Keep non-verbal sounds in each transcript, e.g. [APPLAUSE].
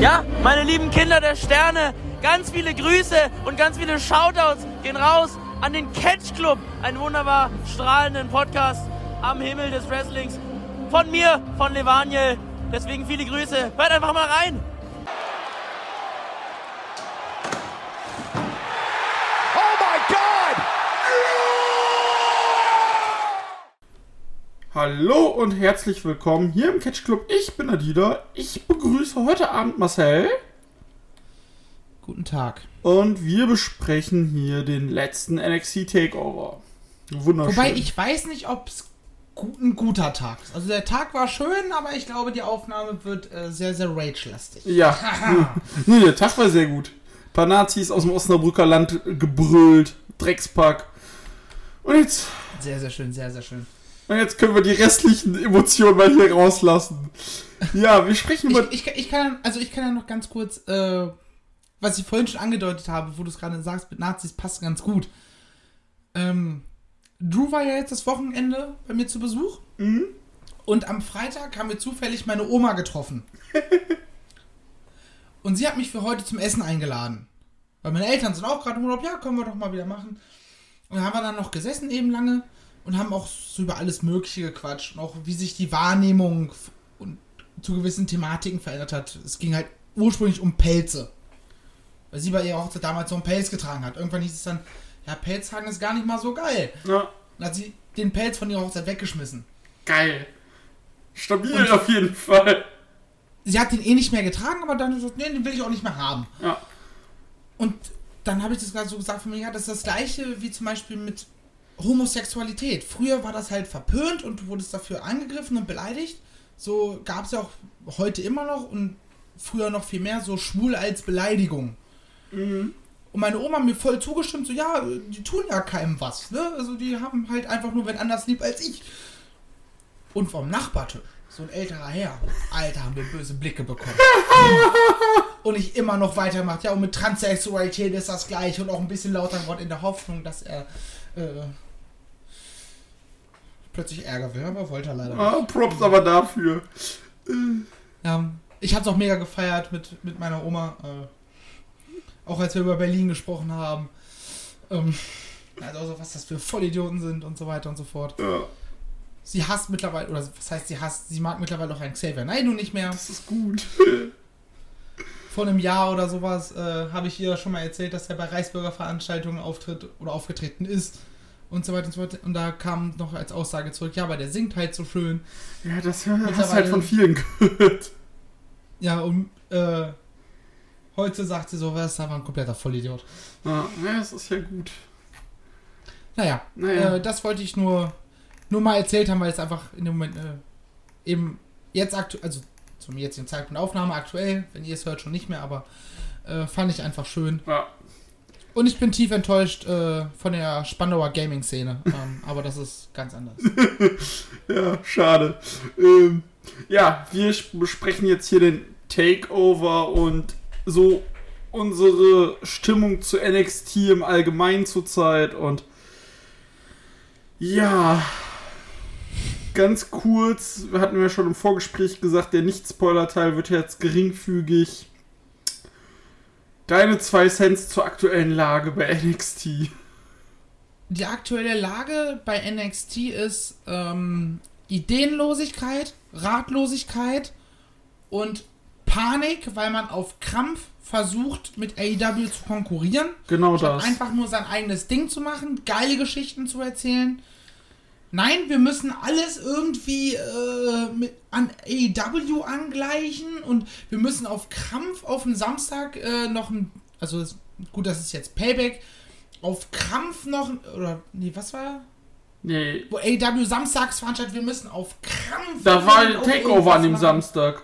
Ja, meine lieben Kinder der Sterne, ganz viele Grüße und ganz viele Shoutouts gehen raus an den Catch Club, einen wunderbar strahlenden Podcast am Himmel des Wrestlings. Von mir, von Levaniel. Deswegen viele Grüße. Hört einfach mal rein. Hallo und herzlich willkommen hier im Catch Club. Ich bin Adida. Ich begrüße heute Abend Marcel. Guten Tag. Und wir besprechen hier den letzten NXT Takeover. Wunderschön. Wobei ich weiß nicht, ob es ein guter Tag ist. Also der Tag war schön, aber ich glaube, die Aufnahme wird äh, sehr, sehr rage-lastig. Ja. [LAUGHS] [LAUGHS] nee, der Tag war sehr gut. Ein paar Nazis aus dem Osnabrücker Land gebrüllt. Dreckspack. Und jetzt. Sehr, sehr schön, sehr, sehr schön. Und jetzt können wir die restlichen Emotionen mal hier rauslassen. Ja, wir sprechen über. Ich, ich, ich kann, also ich kann ja noch ganz kurz, äh, was ich vorhin schon angedeutet habe, wo du es gerade sagst, mit Nazis passt ganz gut. Ähm, Drew war ja jetzt das Wochenende bei mir zu Besuch. Mhm. Und am Freitag haben wir zufällig meine Oma getroffen. [LAUGHS] und sie hat mich für heute zum Essen eingeladen. Weil meine Eltern sind auch gerade im Urlaub, ja, können wir doch mal wieder machen. Und haben wir dann noch gesessen eben lange und haben auch so über alles Mögliche gequatscht und auch wie sich die Wahrnehmung und zu gewissen Thematiken verändert hat. Es ging halt ursprünglich um Pelze. Weil sie bei ihrer Hochzeit damals so einen Pelz getragen hat. Irgendwann hieß es dann, ja, Pelz tragen ist gar nicht mal so geil. Ja. Dann hat sie den Pelz von ihrer Hochzeit weggeschmissen. Geil. Stabil und auf jeden Fall. Sie hat den eh nicht mehr getragen, aber dann so, nee, den will ich auch nicht mehr haben. Ja. Und dann habe ich das gerade so gesagt von mir, ja, das ist das gleiche wie zum Beispiel mit Homosexualität. Früher war das halt verpönt und du wurdest dafür angegriffen und beleidigt. So gab es ja auch heute immer noch und früher noch viel mehr so schwul als Beleidigung. Mhm. Und meine Oma mir voll zugestimmt, so ja, die tun ja keinem was. Ne? Also die haben halt einfach nur wen anders lieb als ich. Und vom Nachbartisch, so ein älterer Herr, Alter, haben wir böse Blicke bekommen. [LAUGHS] und ich immer noch weitermacht. Ja, und mit Transsexualität ist das gleich und auch ein bisschen lauter geworden in der Hoffnung, dass er äh, plötzlich Ärger will, aber wollte er leider nicht. Ah, Props aber dafür. Ja, ich hab's auch mega gefeiert mit, mit meiner Oma. Äh, auch als wir über Berlin gesprochen haben. Ähm, also was das für Vollidioten sind und so weiter und so fort. Ja. Sie hasst mittlerweile, oder was heißt sie hasst, sie mag mittlerweile auch einen Xavier Nein, du nicht mehr. Das ist gut. [LAUGHS] Vor einem Jahr oder sowas äh, habe ich ihr schon mal erzählt, dass er bei Reichsbürger Veranstaltungen auftritt oder aufgetreten ist und so weiter und so weiter. Und da kam noch als Aussage zurück, ja, aber der singt halt so schön. Ja, das hast du halt von vielen gehört. Ja, und äh, heute sagt sie so, was ist aber ein kompletter Vollidiot. Ja, ja, das ist ja gut. Naja, naja. Äh, das wollte ich nur, nur mal erzählt haben, weil es einfach in dem Moment äh, eben jetzt aktuell, also zum jetzigen Zeitpunkt Aufnahme aktuell, wenn ihr es hört, schon nicht mehr, aber äh, fand ich einfach schön. Ja. Und ich bin tief enttäuscht äh, von der Spandauer Gaming-Szene. Ähm, aber das ist ganz anders. [LAUGHS] ja, schade. Ähm, ja, wir besprechen jetzt hier den Takeover und so unsere Stimmung zu NXT im Allgemeinen zurzeit. Und ja, ganz kurz, hatten wir schon im Vorgespräch gesagt, der Nicht-Spoiler-Teil wird jetzt geringfügig Deine zwei Cents zur aktuellen Lage bei NXT. Die aktuelle Lage bei NXT ist ähm, Ideenlosigkeit, Ratlosigkeit und Panik, weil man auf Krampf versucht, mit AEW zu konkurrieren. Genau das. Einfach nur sein eigenes Ding zu machen, geile Geschichten zu erzählen. Nein, wir müssen alles irgendwie äh, mit, an AEW angleichen und wir müssen auf Krampf auf den Samstag äh, noch ein. Also gut, das ist jetzt Payback. Auf Krampf noch. Oder. Nee, was war? Nee. Wo AEW samstags veranstaltet, wir müssen auf Krampf. Da war ein Takeover an dem machen. Samstag.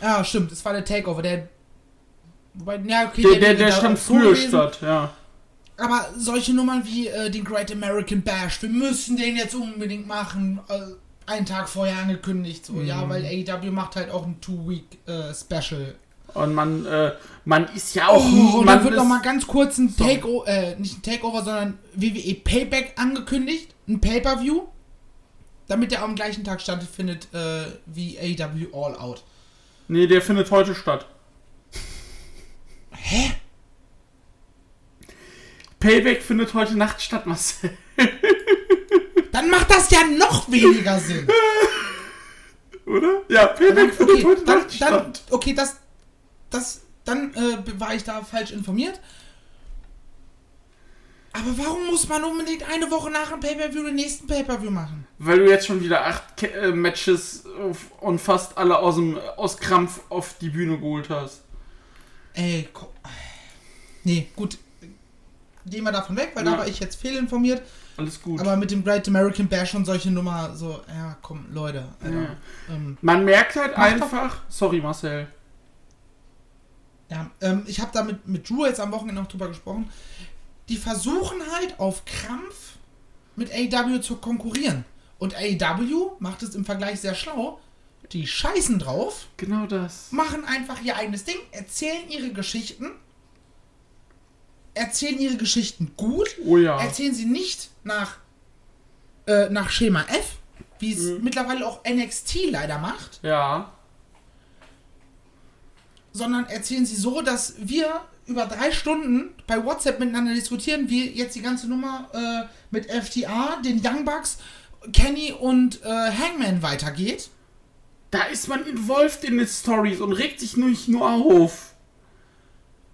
Ja, stimmt, es war der Takeover. Der. Wobei, ja, okay, der, der, der, der stand früher statt, ja. Aber solche Nummern wie äh, den Great American Bash, wir müssen den jetzt unbedingt machen, äh, einen Tag vorher angekündigt, so, mhm. ja, weil AEW macht halt auch ein Two-Week-Special. Äh, und man, äh, man ist ja auch. Oh, dann wird noch mal ganz kurz ein Takeover, äh, nicht ein Takeover, sondern WWE Payback angekündigt, ein Pay-Per-View, damit der am gleichen Tag stattfindet äh, wie AEW All Out. Nee, der findet heute statt. Hä? Payback findet heute Nacht statt, Marcel. [LAUGHS] Dann macht das ja noch weniger Sinn. Oder? Ja, Payback okay, findet heute dann, Nacht dann, statt. Okay, das, das, dann äh, war ich da falsch informiert. Aber warum muss man unbedingt eine Woche nach dem Pay-Per-View den nächsten Pay-Per-View machen? Weil du jetzt schon wieder acht Ke äh, Matches auf, und fast alle aus, dem, aus Krampf auf die Bühne geholt hast. Ey, komm. Nee, gut. Gehen wir davon weg, weil Ja. da war ich jetzt fehlinformiert. Alles gut. Aber mit dem Great American Bash und solche Nummer, so, ja, komm, Leute. Alter. Ja. Ähm, Man merkt halt einfach. Sorry, Marcel. ja, ähm, ich habe da mit, mit Drew jetzt am Wochenende noch drüber gesprochen. Die versuchen halt auf Krampf mit AEW zu konkurrieren. Und AEW macht es im Vergleich sehr schlau. Die scheißen drauf, Genau das. machen einfach ihr eigenes Ding, erzählen ihre Geschichten, erzählen ihre Geschichten gut, Oh ja. erzählen sie nicht nach, äh, nach Schema F, wie es Mhm. mittlerweile auch NXT leider macht, Ja. sondern erzählen sie so, dass wir über drei Stunden bei WhatsApp miteinander diskutieren, wie jetzt die ganze Nummer äh, mit FTA, den Young Bucks, Kenny und äh, Hangman weitergeht. Da ist man involviert in die Stories und regt sich nicht nur auf.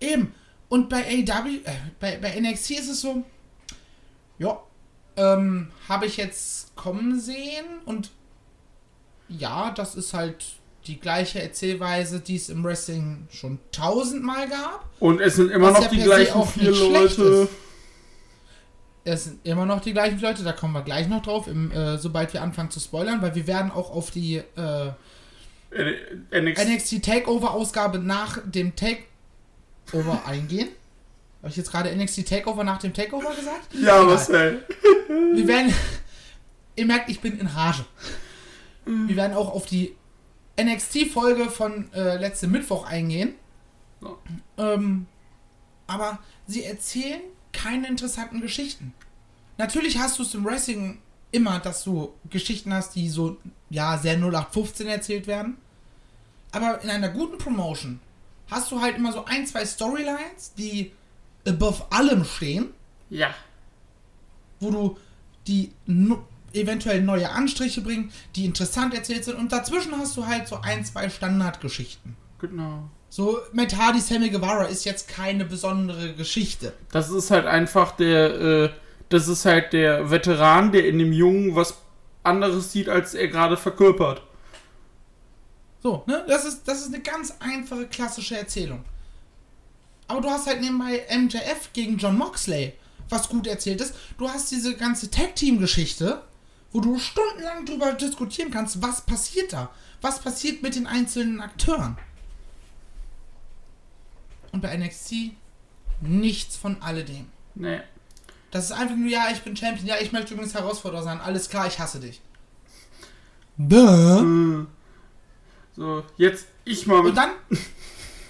Eben. Und bei AW, äh, bei, bei NXT ist es so, ja, ähm, habe ich jetzt kommen sehen und ja, das ist halt die gleiche Erzählweise, die es im Wrestling schon tausendmal gab. Und es sind immer noch ja die gleichen vier Leute. Es sind immer noch die gleichen Leute, da kommen wir gleich noch drauf, im, äh, sobald wir anfangen zu spoilern, weil wir werden auch auf die äh, NXT. NXT Takeover Ausgabe nach dem Takeover eingehen. Habe ich jetzt gerade NXT Takeover nach dem Takeover gesagt? Ja, Egal. Marcel. Wir werden. Ihr merkt, ich bin in Rage. Wir werden auch auf die NXT-Folge von äh, letztem Mittwoch eingehen. Ja. Ähm, aber sie erzählen keine interessanten Geschichten. Natürlich hast du es im Wrestling immer, dass du Geschichten hast, die so, ja, sehr 0815 erzählt werden. Aber in einer guten Promotion hast du halt immer so ein, zwei Storylines, die above allem stehen Ja. wo du die nu- eventuell neue Anstriche bringen, die interessant erzählt sind und dazwischen hast du halt so ein, zwei Standardgeschichten. Genau. So, Matt Hardy, Sammy Guevara ist jetzt keine besondere Geschichte. Das ist halt einfach der, äh, das ist halt der Veteran, der in dem Jungen was anderes sieht, als er gerade verkörpert. So, ne? Das ist, das ist eine ganz einfache, klassische Erzählung. Aber du hast halt nebenbei MJF gegen John Moxley, was gut erzählt ist. Du hast diese ganze Tag-Team-Geschichte, wo du stundenlang drüber diskutieren kannst, was passiert da? Was passiert mit den einzelnen Akteuren? Und bei NXT nichts von alledem. Nee. Das ist einfach nur, ja, ich bin Champion, ja, ich möchte übrigens Herausforderer sein, alles klar, ich hasse dich. Duh. Äh. So, jetzt ich mal Und mit. dann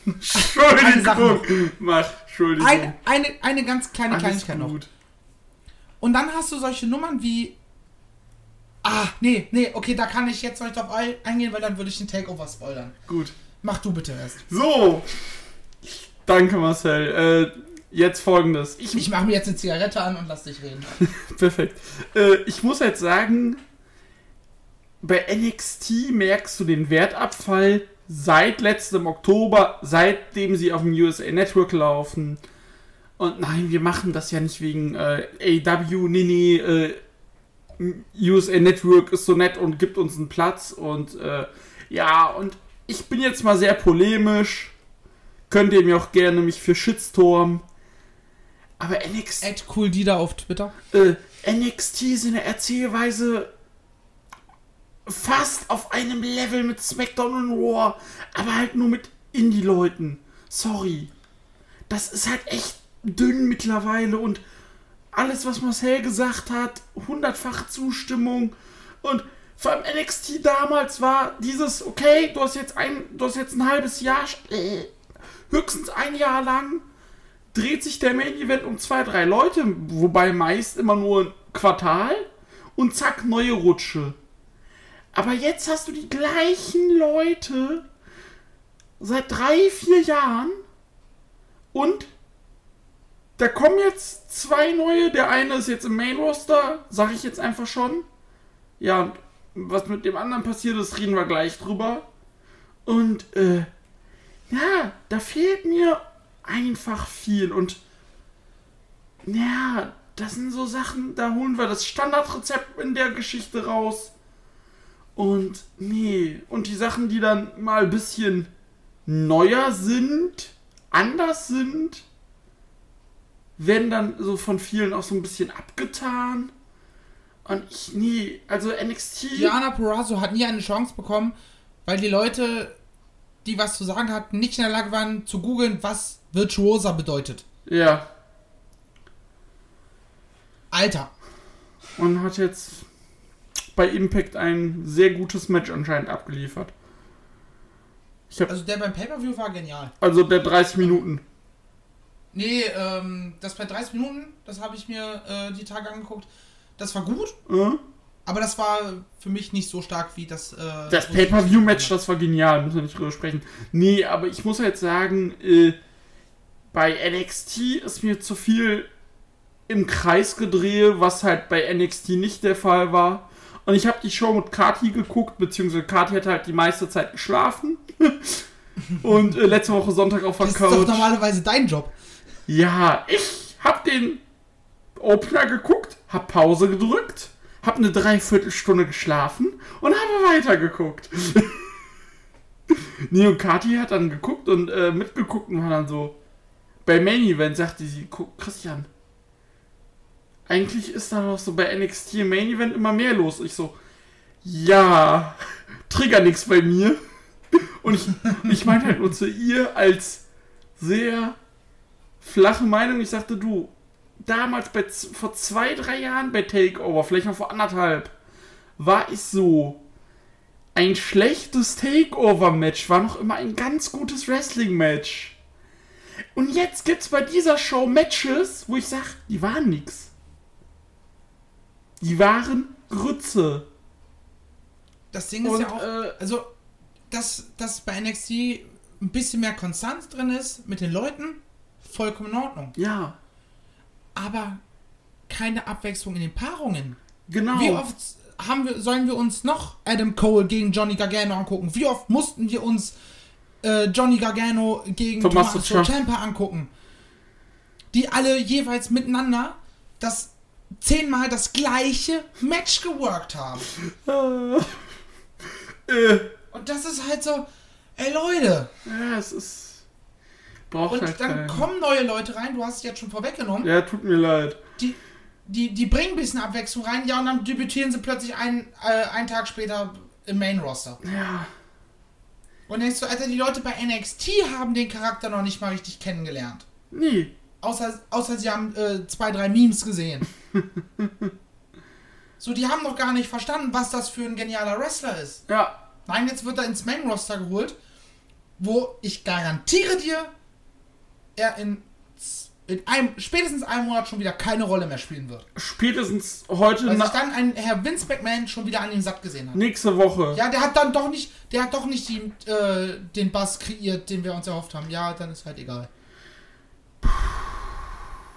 Entschuldigung. Mach, Entschuldigung. eine, eine, eine ganz kleine Alles Kleinigkeit noch. gut. Und dann hast du solche Nummern wie. Ah, nee, nee, okay, da kann ich jetzt noch nicht drauf ein- eingehen, weil dann würde ich den Takeover spoilern. Gut. Mach du bitte erst. So. Danke, Marcel. Äh, jetzt folgendes. Ich, Ich mache mir jetzt eine Zigarette an und lass dich reden. [LAUGHS] Perfekt. Äh, ich muss jetzt sagen, bei NXT merkst du den Wertabfall seit letztem Oktober, seitdem sie auf dem USA Network laufen. Und nein, wir machen das ja nicht wegen äh, AW, nee, nee, äh, USA Network ist so nett und gibt uns einen Platz. Und äh, ja, und ich bin jetzt mal sehr polemisch. Könnt ihr mir auch gerne mich für Shitstorm. Aber NXT Ed Cool Dida auf Twitter. äh, NXT ist in der Erzählweise fast auf einem Level mit SmackDown und Raw, aber halt nur mit Indie-Leuten. Sorry. Das ist halt echt dünn mittlerweile und alles, was Marcel gesagt hat, hundertfache Zustimmung und vor allem NXT damals war dieses, okay, du hast jetzt ein, du hast jetzt ein halbes Jahr, äh, höchstens ein Jahr lang dreht sich der Main Event um zwei, drei Leute, wobei meist immer nur ein Quartal und zack, neue Rutsche. Aber jetzt hast du die gleichen Leute seit drei, vier Jahren Und da kommen jetzt zwei neue. Der eine ist jetzt im Main Roster, sag ich jetzt einfach schon. Ja, und was mit dem anderen passiert ist, reden wir gleich drüber. Und, äh, ja, da fehlt mir einfach viel. Und, ja, das sind so Sachen, da holen wir das Standardrezept in der Geschichte raus. Und, nee, und die Sachen, die dann mal ein bisschen neuer sind, anders sind, werden dann so von vielen auch so ein bisschen abgetan. Und ich nie, also NXT. Diana Perazzo hat nie eine Chance bekommen, weil die Leute, die was zu sagen hatten, nicht in der Lage waren zu googeln, was Virtuosa bedeutet. Ja. Alter. Und hat jetzt bei Impact ein sehr gutes Match anscheinend abgeliefert. also der beim Pay-Per-View war genial. Also der 30 Minuten. Nee, ähm, das bei 30 Minuten, das habe ich mir äh, die Tage angeguckt. Das war gut. Mhm. Aber das war für mich nicht so stark wie das. Äh, das Pay-Per-View-Match, das war genial, müssen wir nicht drüber sprechen. Nee, aber ich muss jetzt sagen, äh, bei NXT ist mir zu viel im Kreis gedrehe, was halt bei NXT nicht der Fall war. Und ich habe die Show mit Kati geguckt, beziehungsweise Kati hat halt die meiste Zeit geschlafen. [LAUGHS] Und äh, letzte Woche Sonntag auf der Couch. Das ist doch normalerweise dein Job. Ja, ich habe den Opener geguckt, habe Pause gedrückt, habe eine Dreiviertelstunde geschlafen und habe weitergeguckt. [LAUGHS] nee, und Kati hat dann geguckt und äh, mitgeguckt und war dann so. Bei Main Event sagte sie, Christian, eigentlich ist da noch so bei NXT Main Event immer mehr los. Ich so, ja, trigger nichts bei mir. [LAUGHS] Und ich, ich meine halt nur zu ihr als sehr flache Meinung. Ich sagte, du, damals bei, vor zwei, drei Jahren bei Takeover, vielleicht noch vor anderthalb, war ich so. Ein schlechtes Takeover-Match war noch immer ein ganz gutes Wrestling-Match. Und jetzt gibt's bei dieser Show Matches, wo ich sag, die waren nix. Die waren Grütze. Das Ding ist Und, ja auch, äh, also, dass, dass bei NXT ein bisschen mehr Konstanz drin ist mit den Leuten, vollkommen in Ordnung. Ja. Aber keine Abwechslung in den Paarungen. Genau. Wie oft haben wir, sollen wir uns noch Adam Cole gegen Johnny Gargano angucken? Wie oft mussten wir uns äh, Johnny Gargano gegen Tommaso Ciampa angucken? Die alle jeweils miteinander das zehnmal das gleiche Match geworkt haben. [LAUGHS] Äh. Und das ist halt so, ey Leute. Ja, es ist. Braucht und halt dann keinen. kommen neue Leute rein, du hast es jetzt schon vorweggenommen. Ja, tut mir leid. Die, die, die bringen ein bisschen Abwechslung rein, ja, und dann debütieren sie plötzlich ein, äh, einen Tag später im Main Roster. Ja. Und denkst du, Alter, die Leute bei NXT haben den Charakter noch nicht mal richtig kennengelernt. Nie. Außer, außer sie haben äh, zwei, drei Memes gesehen. [LAUGHS] so, die haben noch gar nicht verstanden, was das für ein genialer Wrestler ist. Ja. Nein, jetzt wird er ins Main Roster geholt, wo ich garantiere dir, er in, in einem, spätestens einem Monat schon wieder keine Rolle mehr spielen wird. Spätestens heute Weil sich dann ein Herr Vince McMahon schon wieder an den Sack gesehen hat. Nächste Woche. Ja, der hat dann doch nicht, der hat doch nicht die, äh, den Bass kreiert, den wir uns erhofft haben. Ja, dann ist halt egal.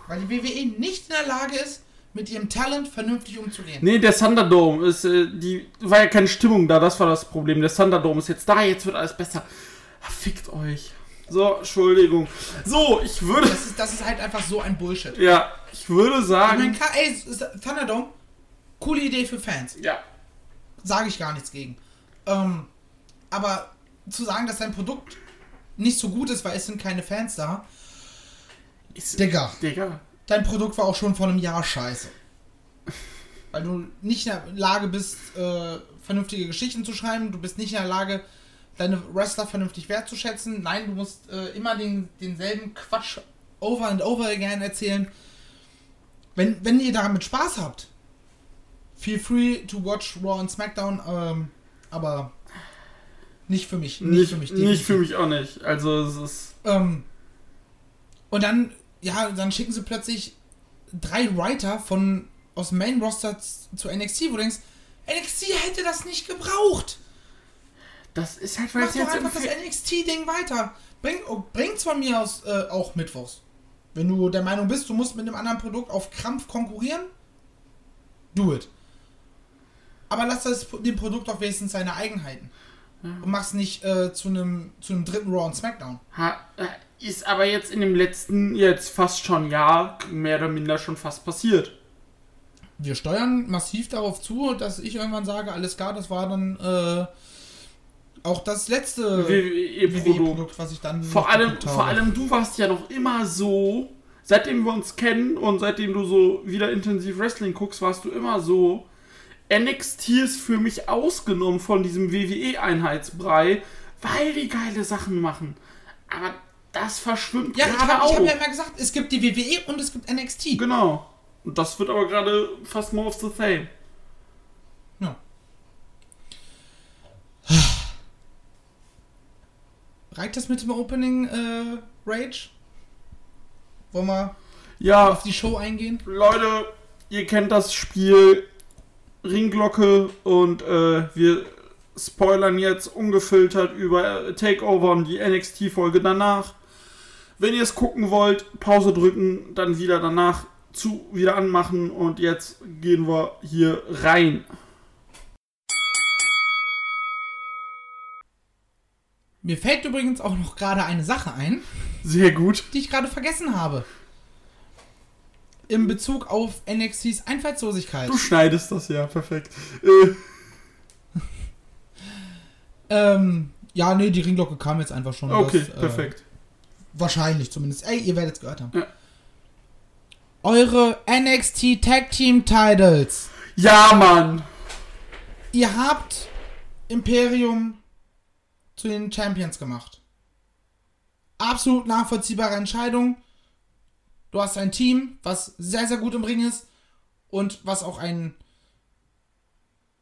Weil die WWE nicht in der Lage ist, mit ihrem Talent vernünftig umzugehen. Nee, der Thunderdome ist, äh, die war ja keine Stimmung da, das war das Problem. Der Thunderdome ist jetzt da, jetzt wird alles besser. Ach, fickt euch. So, Entschuldigung. So, ich würde. Das ist, das ist halt einfach so ein Bullshit. Ja, ich würde sagen. Ich meine, ey, Thunderdome, coole Idee für Fans. Ja. Sage ich gar nichts gegen. Ähm, aber zu sagen, dass dein Produkt nicht so gut ist, weil es sind keine Fans da, ist, Digga. Digga. Dein Produkt war auch schon vor einem Jahr scheiße. Weil du nicht in der Lage bist, äh, vernünftige Geschichten zu schreiben. Du bist nicht in der Lage, deine Wrestler vernünftig wertzuschätzen. Nein, du musst äh, immer den, denselben Quatsch over and over again erzählen. Wenn, wenn ihr damit Spaß habt, feel free to watch Raw und SmackDown, ähm, aber nicht für mich. Nicht, nicht für mich. Nicht für mich auch nicht. Also es ist. Ähm, und dann ja, dann schicken sie plötzlich drei Writer von aus dem Main Roster zu NXT, wo du denkst, NXT hätte das nicht gebraucht. Das ist halt, weil Mach doch einfach das NXT-Ding weiter. Bring, oh, bring's von mir aus äh, auch mittwochs. Wenn du der Meinung bist, du musst mit einem anderen Produkt auf Krampf konkurrieren, do it. Aber lass das, dem Produkt doch wenigstens seine Eigenheiten. Ja. Und mach's nicht äh, zu einem zu einem dritten Raw und SmackDown. Ha, äh, ist aber jetzt in dem letzten, jetzt fast schon Jahr, mehr oder minder schon fast passiert. Wir steuern massiv darauf zu, dass ich irgendwann sage, alles klar, das war dann äh, auch das letzte WWE-Produkt, was ich dann. Vor allem, vor allem, du warst ja noch immer so, seitdem wir uns kennen und seitdem du so wieder intensiv Wrestling guckst, warst du immer so. NXT ist für mich ausgenommen von diesem WWE-Einheitsbrei, weil die geile Sachen machen. Aber das verschwimmt ja, gerade auch. Ja, ich habe ja immer gesagt, es gibt die WWE und es gibt NXT. Genau. Und das wird aber gerade fast more of the same. Ja. Reicht das mit dem Opening äh, Rage? Wollen wir ja, auf die Show eingehen? Leute, ihr kennt das Spiel Ringglocke und äh, wir spoilern jetzt ungefiltert über Takeover und die NXT-Folge danach. Wenn ihr es gucken wollt, Pause drücken, dann wieder danach zu wieder anmachen und jetzt gehen wir hier rein. Mir fällt übrigens auch noch gerade eine Sache ein. Sehr gut. Die ich gerade vergessen habe. In Bezug auf NXTs Einfallslosigkeit. Du schneidest das ja, perfekt. Äh. ähm, ja, nee, die Ringglocke kam jetzt einfach schon. Okay, das, äh, perfekt. Wahrscheinlich zumindest. Ey, ihr werdet es gehört haben. Ja. Eure NXT Tag Team Titles. Ja, Mann. Ihr habt Imperium zu den Champions gemacht. Absolut nachvollziehbare Entscheidung. Du hast ein Team, was sehr, sehr gut im Ring ist und was auch ein,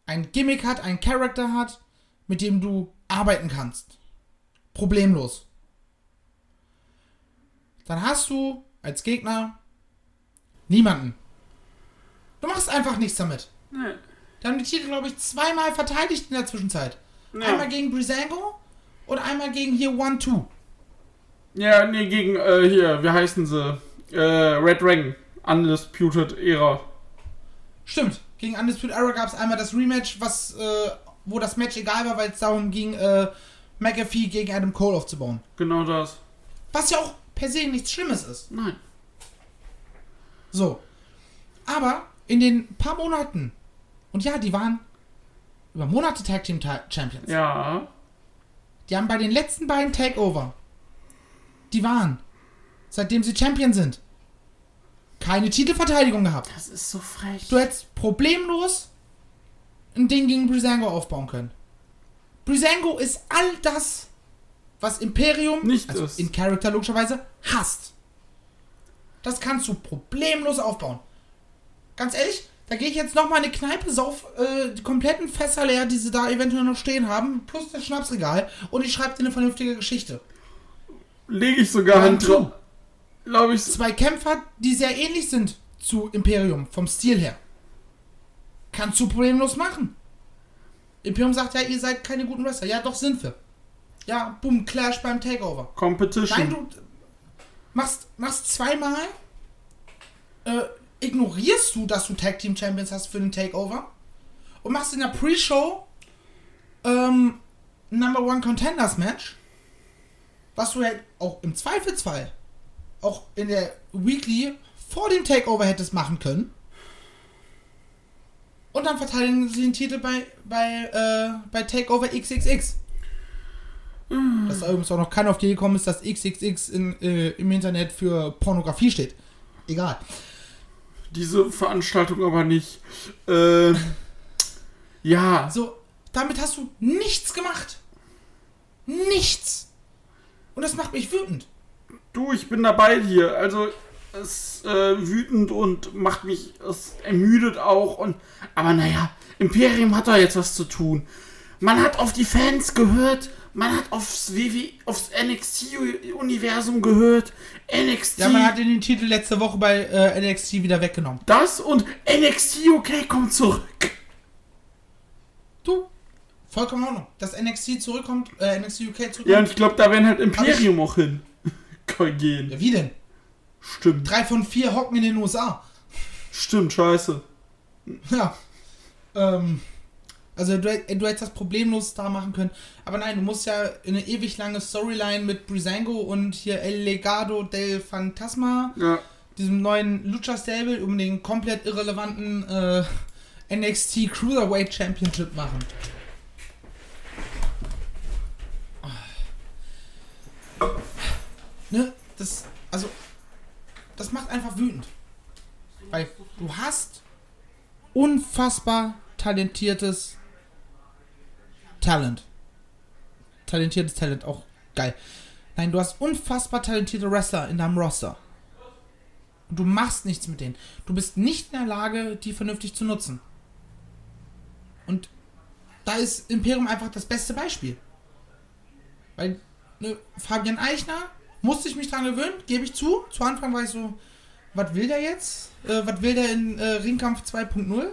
ein Gimmick hat, ein Charakter hat, mit dem du arbeiten kannst. Problemlos. Dann hast du als Gegner niemanden. Du machst einfach nichts damit. Nee. Die haben die Titel, glaube ich, zweimal verteidigt in der Zwischenzeit. Ja. Einmal gegen Brisango und einmal gegen hier One-Two. Ja, nee, gegen äh, hier, wie heißen sie? Äh, Red Dragon. Undisputed Era. Stimmt. Gegen Undisputed Era gab es einmal das Rematch, was, äh, wo das Match egal war, weil es darum ging, äh, McAfee gegen Adam Cole aufzubauen. Genau das. Was ja auch per se nichts Schlimmes ist. Nein. So. Aber in den paar Monaten, und ja, die waren über Monate Tag Team Champions. Ja. Die haben bei den letzten beiden Takeover, die waren, seitdem sie Champion sind, keine Titelverteidigung gehabt. Das ist so frech. Du hättest problemlos ein Ding gegen Brisango aufbauen können. Brisango ist all das, was Imperium nicht also ist. in Charakter logischerweise hasst. Das kannst du problemlos aufbauen. Ganz ehrlich, da gehe ich jetzt noch mal in eine Kneipe, sauf äh, die kompletten Fässer leer, die sie da eventuell noch stehen haben, plus das Schnapsregal und ich schreibe dir eine vernünftige Geschichte. Lege ich sogar Hand drauf. Glaube ich. Zwei Kämpfer, die sehr ähnlich sind zu Imperium, vom Stil her. Kannst du problemlos machen. Imperium sagt ja, ihr seid keine guten Wrestler. Ja, doch sind wir. Ja, boom, Clash beim Takeover. Competition. Nein, du machst, machst zweimal äh, ignorierst du, dass du Tag Team Champions hast für den Takeover und machst in der Pre-Show ähm, Number One Contenders Match, was du ja auch im Zweifelsfall auch in der Weekly vor dem Takeover hättest machen können. Und dann verteidigen sie den Titel bei, bei, äh, bei Takeover XXX. Mm. Dass da übrigens auch noch keiner auf die gekommen ist, dass XXX in, äh, im Internet für Pornografie steht. Egal diese Veranstaltung aber nicht. Äh, ja. So, damit hast du nichts gemacht. Nichts. Und das macht mich wütend. Du, ich bin dabei hier. Also, es ist äh, wütend und macht mich, es ermüdet auch. Und, aber naja, Imperium hat da jetzt was zu tun. Man hat auf die Fans gehört man hat aufs WW, aufs NXT-Universum gehört. NXT. Ja, man hat den Titel letzte Woche bei äh, NXT wieder weggenommen. Das und NXT UK kommt zurück. Du, Vollkommen in Ordnung. Dass NXT zurückkommt, äh, NXT UK zurückkommt. Ja, und ich glaube, da werden halt Imperium auch hin [LAUGHS] gehen. Ja, wie denn? Stimmt. Drei von vier hocken in den USA. Stimmt, scheiße. Ja. Ähm, also du, du hättest das problemlos da machen können. Aber nein, du musst ja eine ewig lange Storyline mit Brisango und hier El Legado del Fantasma, Ja. diesem neuen Lucha Stable, um den komplett irrelevanten äh, NXT Cruiserweight Championship machen. Ne? Das, also, das macht einfach wütend. Weil du hast unfassbar talentiertes Talent. Talentiertes Talent, auch geil. Nein, du hast unfassbar talentierte Wrestler in deinem Roster. Und du machst nichts mit denen. Du bist nicht in der Lage, die vernünftig zu nutzen. Und da ist Imperium einfach das beste Beispiel. Weil ne, Fabian Eichner musste ich mich dran gewöhnen, gebe ich zu. Zu Anfang war ich so, was will der jetzt? Äh, was will der in äh, Ringkampf 2.0?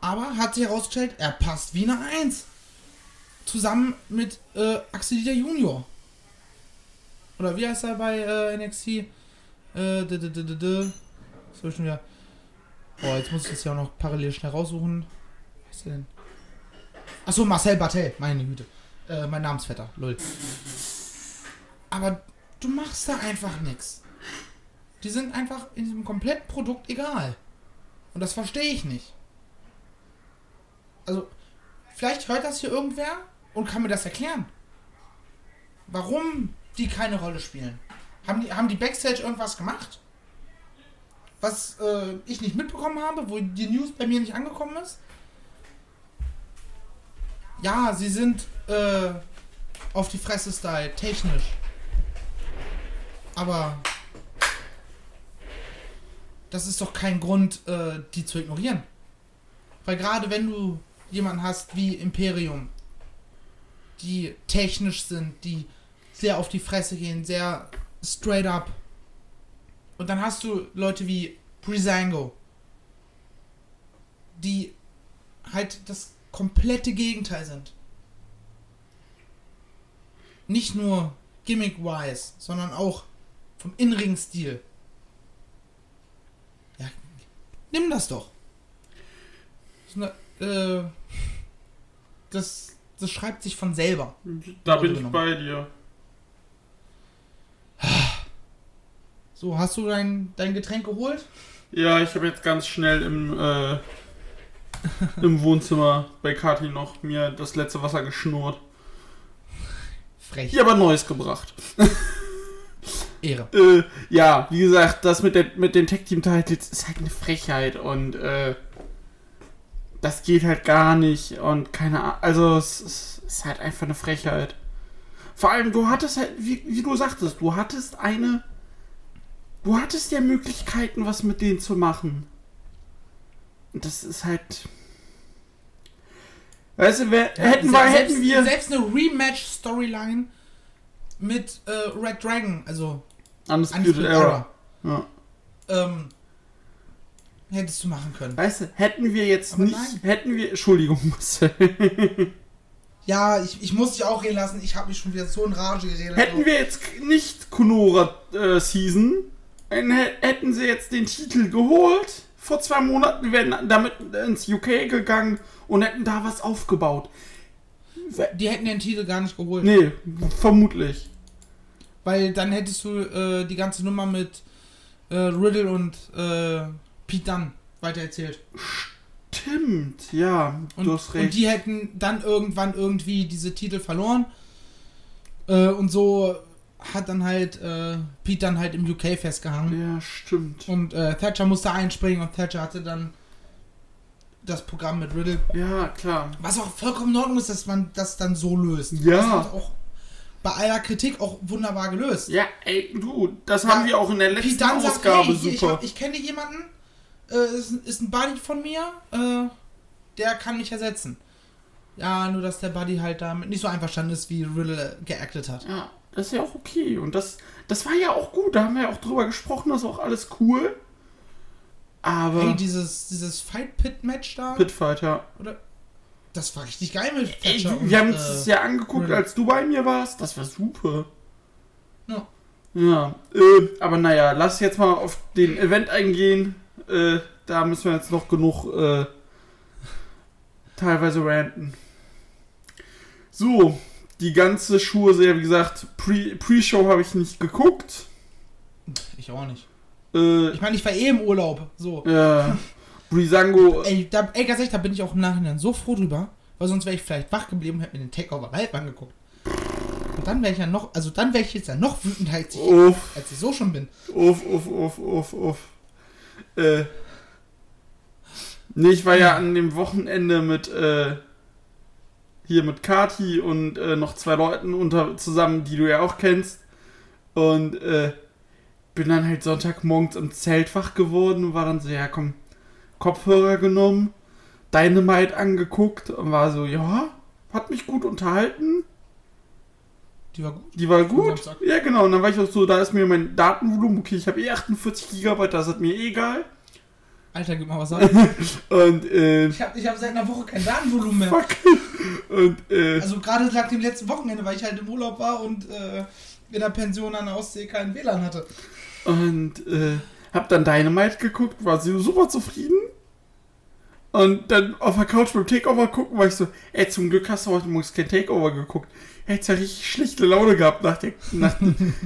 Aber hat sich herausgestellt, er passt wie eine 1. Zusammen mit äh, Axel Dieter Junior. Oder wie heißt er bei äh, NXT? Äh, d -d -d -d -d. So schon wieder. Boah, jetzt muss ich das ja auch noch parallel schnell raussuchen. Was ist denn? Achso, Marcel Bartel, meine Güte. Äh, mein Namensvetter, lol. Aber du machst da einfach nichts. Die sind einfach in diesem kompletten Produkt egal. Und das verstehe ich nicht. Also, vielleicht hört das hier irgendwer und kann mir das erklären. Warum die keine Rolle spielen. Haben die, haben die Backstage irgendwas gemacht? Was äh, ich nicht mitbekommen habe, wo die News bei mir nicht angekommen ist? Ja, sie sind äh, auf die Fresse Style, technisch. Aber das ist doch kein Grund, äh, die zu ignorieren. Weil gerade wenn du jemanden hast wie Imperium, die technisch sind, die sehr auf die Fresse gehen, sehr straight up. Und dann hast du Leute wie Brisango, die halt das komplette Gegenteil sind. Nicht nur gimmick-wise, sondern auch vom Inring-Stil. Ja, nimm das doch. Das, äh, das, das schreibt sich von selber. Da bin ich bei dir. So, hast du dein, dein Getränk geholt? Ja, ich habe jetzt ganz schnell im, äh, im Wohnzimmer bei Kati noch mir das letzte Wasser geschnurrt. Frech. Ich aber Neues gebracht. [LAUGHS] Ehre. Äh, ja, wie gesagt, das mit, der, mit den Tech-Team-Titles ist halt eine Frechheit und äh, das geht halt gar nicht und keine Ahnung. Also, es, es ist halt einfach eine Frechheit. Vor allem, du hattest halt, wie, wie du sagtest, du hattest eine. Du hattest ja Möglichkeiten, was mit denen zu machen. Und das ist halt. Weißt du, wer, hätten, wir, selbst, hätten wir. Selbst eine Rematch-Storyline mit äh, Red Dragon, also Undisputed Era. Era, Ja. ähm, hättest du machen können. Weißt du, hätten wir jetzt Aber nicht. nein. Hätten wir. Entschuldigung, [LAUGHS] Marcel. Ja, ich, ich muss dich auch reden lassen. Ich habe mich schon wieder so in Rage geredet. Hätten wir jetzt nicht Konora äh, Season, hätten sie jetzt den Titel geholt. Vor zwei Monaten wären damit ins UK gegangen und hätten da was aufgebaut. Die hätten den Titel gar nicht geholt. Nee, vermutlich. Weil dann hättest du äh, die ganze Nummer mit äh, Riddle und äh, Pete Dunne weitererzählt. Stimmt, ja, Und, du hast und recht. die hätten dann irgendwann irgendwie diese Titel verloren. Äh, und so hat dann halt äh, Pete dann halt im UK festgehangen. ja, stimmt. Und äh, Thatcher musste einspringen und Thatcher hatte dann das Programm mit Riddle. Ja, klar. Was auch vollkommen in Ordnung ist, dass man das dann so löst. Ja. Das hat auch bei aller Kritik auch wunderbar gelöst. Ja, ey, du, das Ja, haben wir auch in der letzten Dunne sagt, Ausgabe hey, hier, ich, super. hab- ich kenne jemanden, äh, ist, ist ein Buddy von mir, äh, der kann mich ersetzen. Ja, nur dass der Buddy halt damit nicht so einverstanden ist, wie Riddle geactet hat. Ja, das ist ja auch okay. Und das, das war ja auch gut. Da haben wir ja auch drüber gesprochen, das ist auch alles cool. Aber. Hey, dieses, dieses Fight Pit Match da, Pitfight, ja. oder? das war richtig geil mit Ey, wir und, haben uns äh, das ja angeguckt, Riddle. als du bei mir warst. Das war super. Ja. Ja, äh, aber naja, lass jetzt mal auf den Event eingehen. Äh, da müssen wir jetzt noch genug äh, teilweise ranten. So, die ganze Schuhe-Serie, wie gesagt, Pre-Show habe ich nicht geguckt. Ich auch nicht. Äh, ich meine, ich war eh im Urlaub. So. Ja. [LAUGHS] Brisango. Ey, da, ey, ganz ehrlich, da bin ich auch im Nachhinein so froh drüber, weil sonst wäre ich vielleicht wach geblieben und hätte mir den Takeover live angeguckt. Und dann wäre ich ja noch, also dann wäre ich jetzt ja noch wütender, als ich, als ich so schon bin. Uff, uff, uff, uff, uff. Äh. Nee, ich war ja an dem Wochenende mit, äh, hier mit Kati und äh, noch zwei Leuten unter, zusammen, die du ja auch kennst. Und, äh, bin dann halt Sonntagmorgens im Zelt wach geworden und war dann so, ja komm, Kopfhörer genommen, Dynamite angeguckt und war so, ja, hat mich gut unterhalten. Die war gut. Die war gut. Ja, genau. Und dann war ich auch so, da ist mir mein Datenvolumen, okay, ich habe eh 48 GB, das ist mir eh egal. Alter, gib mal was an. [LAUGHS] und, äh, ich habe ich hab seit einer Woche kein Datenvolumen mehr. Fuck. [LAUGHS] Und, äh, also gerade nach dem letzten Wochenende, weil ich halt im Urlaub war und äh, in der Pension an der Ostsee keinen WLAN hatte. Und äh, hab dann Dynamite geguckt, war super zufrieden. Und dann auf der Couch beim Takeover gucken, war ich so, ey, zum Glück hast du heute morgens kein Takeover geguckt. Hättest ja richtig schlechte Laune gehabt nach der, nach,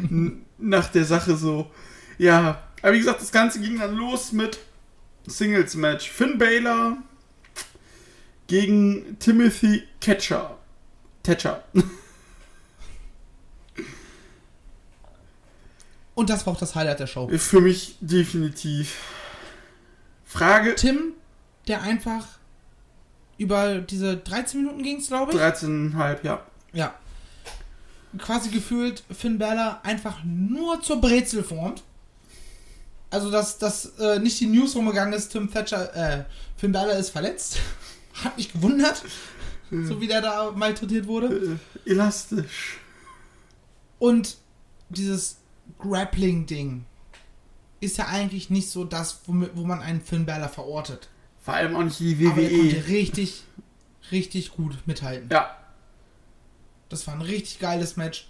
[LAUGHS] nach der Sache so. Ja, aber wie gesagt, das Ganze ging dann los mit Singles-Match. Finn Baylor gegen Timothy Catcher. Thatcher. [LAUGHS] Und das war auch das Highlight der Show. Für mich definitiv. Frage. Tim, der einfach über diese 13 Minuten ging es, glaube ich. 13,5, ja. Ja. Quasi gefühlt Finn Balor einfach nur zur Brezel formt. Also, dass, dass äh, nicht die News rumgegangen ist, Tim Thatcher, äh, Finn Balor ist verletzt. [LAUGHS] Hat mich gewundert. so wie der da malträtiert wurde. Äh, elastisch. Und dieses Grappling-Ding ist ja eigentlich nicht so das, wo, wo man einen Finn Balor verortet. Vor allem auch nicht die WWE. Aber er konnte richtig, richtig gut mithalten. Ja. Das war ein richtig geiles Match.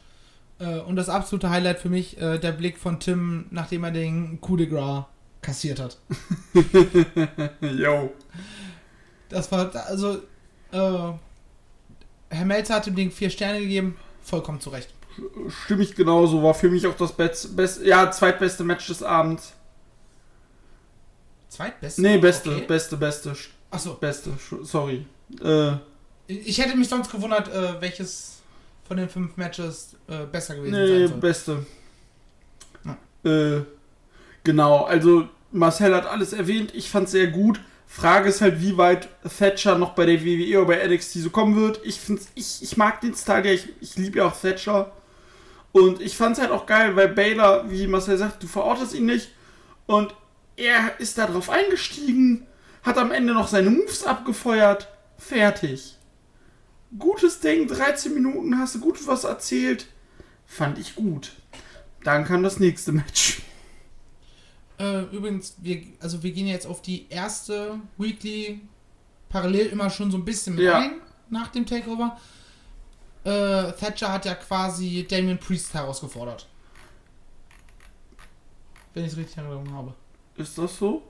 Äh, und das absolute Highlight für mich, äh, der Blick von Tim, nachdem er den Coup de Gras kassiert hat. [LAUGHS] Yo. Das war, also, äh, Herr Melzer hat dem Ding vier Sterne gegeben, vollkommen zu Recht stimme ich genauso. War für mich auch das best, best, ja, zweitbeste Match des Abends. Zweitbeste? Nee, beste, okay. beste, beste. Achso. Beste, sorry. Äh, ich hätte mich sonst gewundert, äh, welches von den fünf Matches äh, besser gewesen nee, sein soll. beste. Ja. Äh, genau, also Marcel hat alles erwähnt. Ich fand es sehr gut. Frage ist halt, wie weit Thatcher noch bei der WWE oder bei NXT so kommen wird. Ich, find's, ich, ich mag den Style ja, ich, ich liebe ja auch Thatcher. Und ich fand es halt auch geil, weil Baylor, wie Marcel sagt, du verortest ihn nicht. Und er ist da drauf eingestiegen, hat am Ende noch seine Moves abgefeuert. Fertig. Gutes Ding, 13 Minuten, hast du gut was erzählt. Fand ich gut. Dann kam das nächste Match. Äh, übrigens, wir, also wir gehen jetzt auf die erste Weekly parallel immer schon so ein bisschen mit ja. ein nach dem Takeover äh, Thatcher hat ja quasi Damien Priest herausgefordert. Wenn ich es richtig in habe. Ist das so?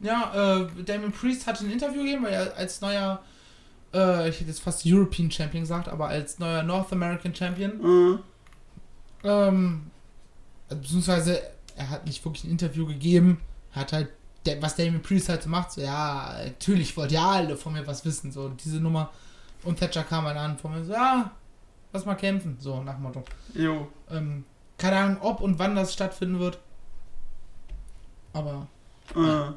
Ja, äh, Damien Priest hat ein Interview gegeben, weil er als neuer, äh, ich hätte jetzt fast European Champion gesagt, aber als neuer North American Champion, mhm. ähm, beziehungsweise er hat nicht wirklich ein Interview gegeben, hat halt, was Damien Priest halt so macht, so, ja, natürlich wollt ihr alle von mir was wissen, so, diese Nummer und Thatcher kam dann an von mir so, ja, lass mal kämpfen. So, nach Motto. Jo. Ähm, keine Ahnung, ob und wann das stattfinden wird. Aber. Äh,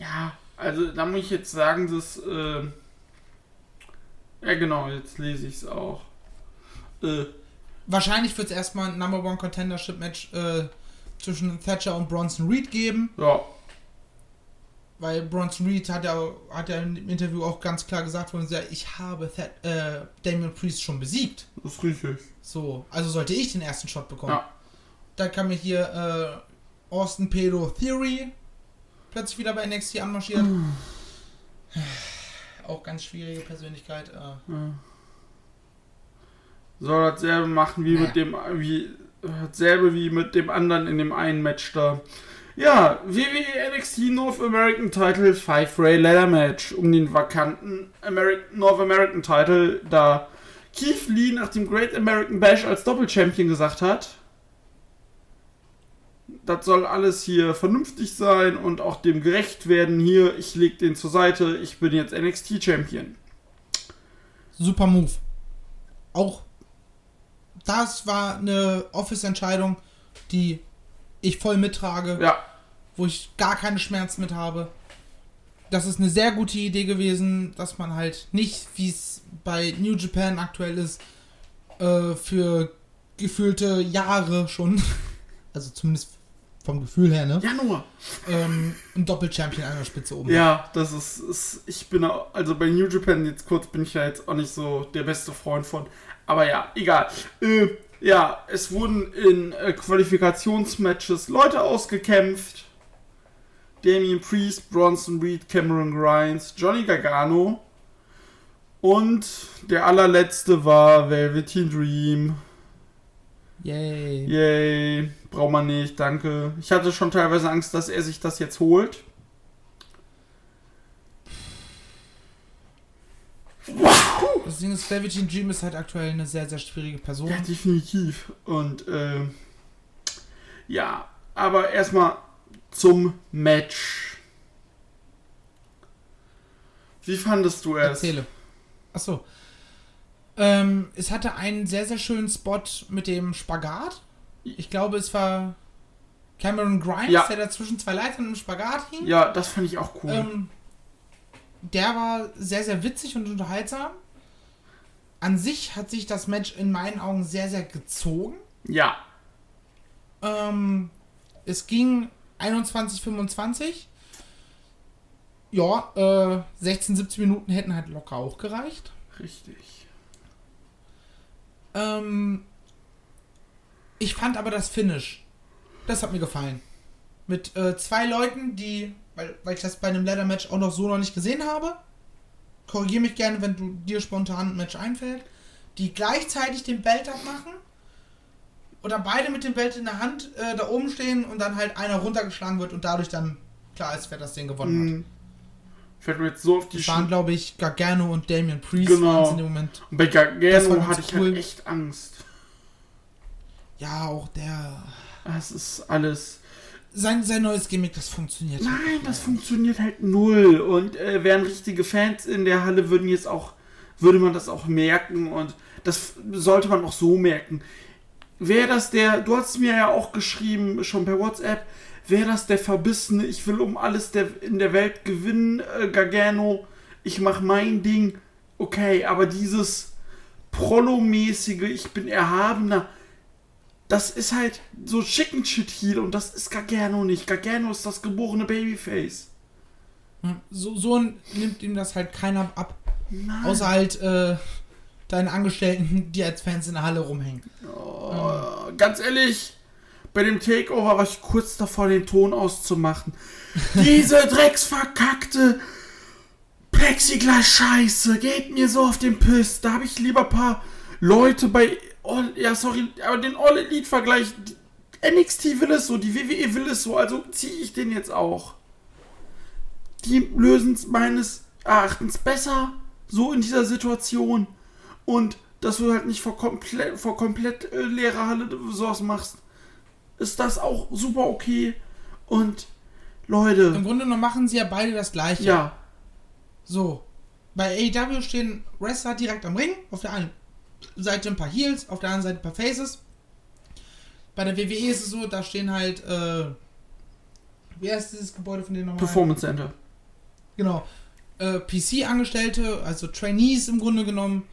ja, also da muss ich jetzt sagen, dass. Äh, ja, genau, jetzt lese ich es auch. Äh, Wahrscheinlich wird es erstmal ein Number One Contendership Match äh, zwischen Thatcher und Bronson Reed geben. Ja weil Bronson Reed hat ja, hat ja im Interview auch ganz klar gesagt uns, ich habe Th äh, Damien Priest schon besiegt. Das ist richtig. So, also sollte ich den ersten Shot bekommen. Ja. Da kam mir hier äh, Austin Pedro Theory plötzlich wieder bei NXT anmarschiert. [SIGHS] Auch ganz schwierige Persönlichkeit. Äh. Ja. Soll dasselbe machen wie naja. mit dem, wie, dasselbe wie mit dem anderen in dem einen Match da. Ja, WWE NXT North American Title 5 Ray Ladder Match um den vakanten American, North American Title, da Keith Lee nach dem Great American Bash als Doppelchampion gesagt hat, das soll alles hier vernünftig sein und auch dem gerecht werden. Hier, ich leg den zur Seite, ich bin jetzt NXT Champion. Super Move. Auch das war eine Office-Entscheidung, die ich voll mittrage. Ja. Wo ich gar keine Schmerzen mit habe. Das ist eine sehr gute Idee gewesen, dass man halt nicht, wie es bei New Japan aktuell ist, äh, für gefühlte Jahre schon, [LAUGHS] also zumindest vom Gefühl her, ne? Januar. Ähm, ein Doppelchampion an der Spitze oben. Ja, das ist, ist, ich bin also bei New Japan jetzt kurz bin ich ja jetzt auch nicht so der beste Freund von. Aber ja, egal. Äh, ja, es wurden in äh, Qualifikationsmatches Leute ausgekämpft. Damien Priest, Bronson Reed, Cameron Grimes, Johnny Gargano. Und der allerletzte war Velveteen Dream. Yay. Yay. Braucht man nicht, danke. Ich hatte schon teilweise Angst, dass er sich das jetzt holt. Das Ding ist, Velveteen Dream ist halt aktuell eine sehr, sehr schwierige Person. Ja, definitiv. Und, äh, ja, aber erstmal zum Match. Wie fandest du es? Erzähle. Achso. Ähm, es hatte einen sehr, sehr schönen Spot mit dem Spagat. Ich glaube, es war Cameron Grimes, ja. der da zwischen zwei Leitern im Spagat hing. Ja, das fand ich auch cool. Ähm, der war sehr, sehr witzig und unterhaltsam. An sich hat sich das Match in meinen Augen sehr, sehr gezogen. Ja. Ähm, es ging 21:25. Ja, äh, 16, 17 Minuten hätten halt locker auch gereicht. Richtig. Ähm, ich fand aber das Finish. Das hat mir gefallen. Mit äh, zwei Leuten, die, weil, weil ich das bei einem Leather Match auch noch so noch nicht gesehen habe. Korrigiere mich gerne, wenn du dir spontan ein Match einfällt. Die gleichzeitig den Belt abmachen. Oder beide mit dem Belt in der Hand äh, da oben stehen und dann halt einer runtergeschlagen wird und dadurch dann klar ist, wer das Ding gewonnen mhm. hat. Fällt mir jetzt so auf die Das waren, glaube ich, Gargano und Damian Priest genau. in dem Moment. Und bei Gargano hatte ich cool. halt echt Angst. Ja, auch der. Das ist alles. Sein, sein neues Gimmick, das funktioniert. Nein, halt das funktioniert halt null. Und äh, wären richtige Fans in der Halle, würden jetzt auch, würde man das auch merken. Und das sollte man auch so merken. Wäre das der, du hast mir ja auch geschrieben, schon per WhatsApp, wäre das der Verbissene, ich will um alles der, in der Welt gewinnen, äh, Gargano, ich mach mein Ding, okay, aber dieses Prollo-mäßige, ich bin erhabener, das ist halt so Chicken Shit Heel und das ist Gargano nicht. Gargano ist das geborene Babyface. So, so nimmt ihm das halt keiner ab. Nein. Außer halt äh, deine Angestellten, die als Fans in der Halle rumhängen. Oh, ähm. Ganz ehrlich, bei dem Takeover war ich kurz davor, den Ton auszumachen. Diese [LAUGHS] drecksverkackte Plexiglas-Scheiße geht mir so auf den Piss. Da habe ich lieber ein paar Leute bei. All, ja, sorry, aber den All-Elite-Vergleich. NXT will es so, die WWE will es so, also ziehe ich den jetzt auch. Die lösen es meines Erachtens besser so in dieser Situation. Und dass du halt nicht vor komplett, vor komplett äh, leerer Halle sowas machst ist das auch super okay. Und Leute. Im Grunde genommen machen sie ja beide das gleiche. Ja. So. Bei AEW stehen Wrestler direkt am Ring. Auf der einen Seite ein paar Heels, auf der anderen Seite ein paar Faces. Bei der WWE ist es so, da stehen halt, äh, wie heißt dieses Gebäude von denen nochmal? Performance Center. Genau. Äh, PC-Angestellte, also Trainees im Grunde genommen,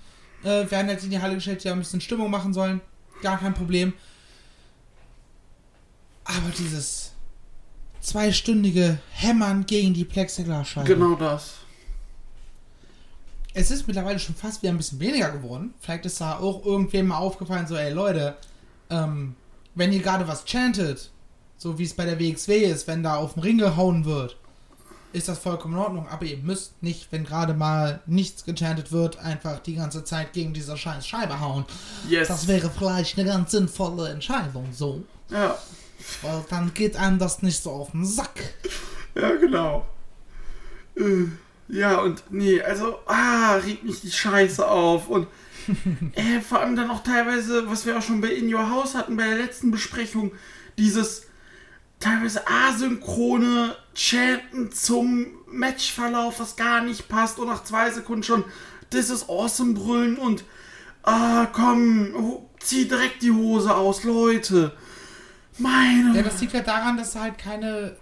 äh, werden jetzt in die Halle gestellt, die ein bisschen Stimmung machen sollen. Gar kein Problem. Aber dieses zweistündige Hämmern gegen die Plexiglasscheibe. Genau das. Es ist mittlerweile schon fast wieder ein bisschen weniger geworden. Vielleicht ist da auch irgendwem mal aufgefallen, so, ey Leute, ähm, wenn ihr gerade was chantet, so wie es bei der WXW ist, wenn da auf den Ring gehauen wird, ist das vollkommen in Ordnung. Aber ihr müsst nicht, wenn gerade mal nichts gechantet wird, einfach die ganze Zeit gegen diese scheiß Scheibe hauen. Yes. Das wäre vielleicht eine ganz sinnvolle Entscheidung, so. Ja. Weil dann geht einem das nicht so auf den Sack. Ja, genau. Äh, ja, und nee, also, ah, regt mich die Scheiße auf. Und [LAUGHS] äh, vor allem dann auch teilweise, was wir auch schon bei In Your House hatten, bei der letzten Besprechung, dieses teilweise asynchrone Chanten zum Matchverlauf, was gar nicht passt und nach zwei Sekunden schon This is awesome brüllen und ah, komm, zieh direkt die Hose aus, Leute. Meine. Ja, das liegt ja daran, dass halt keine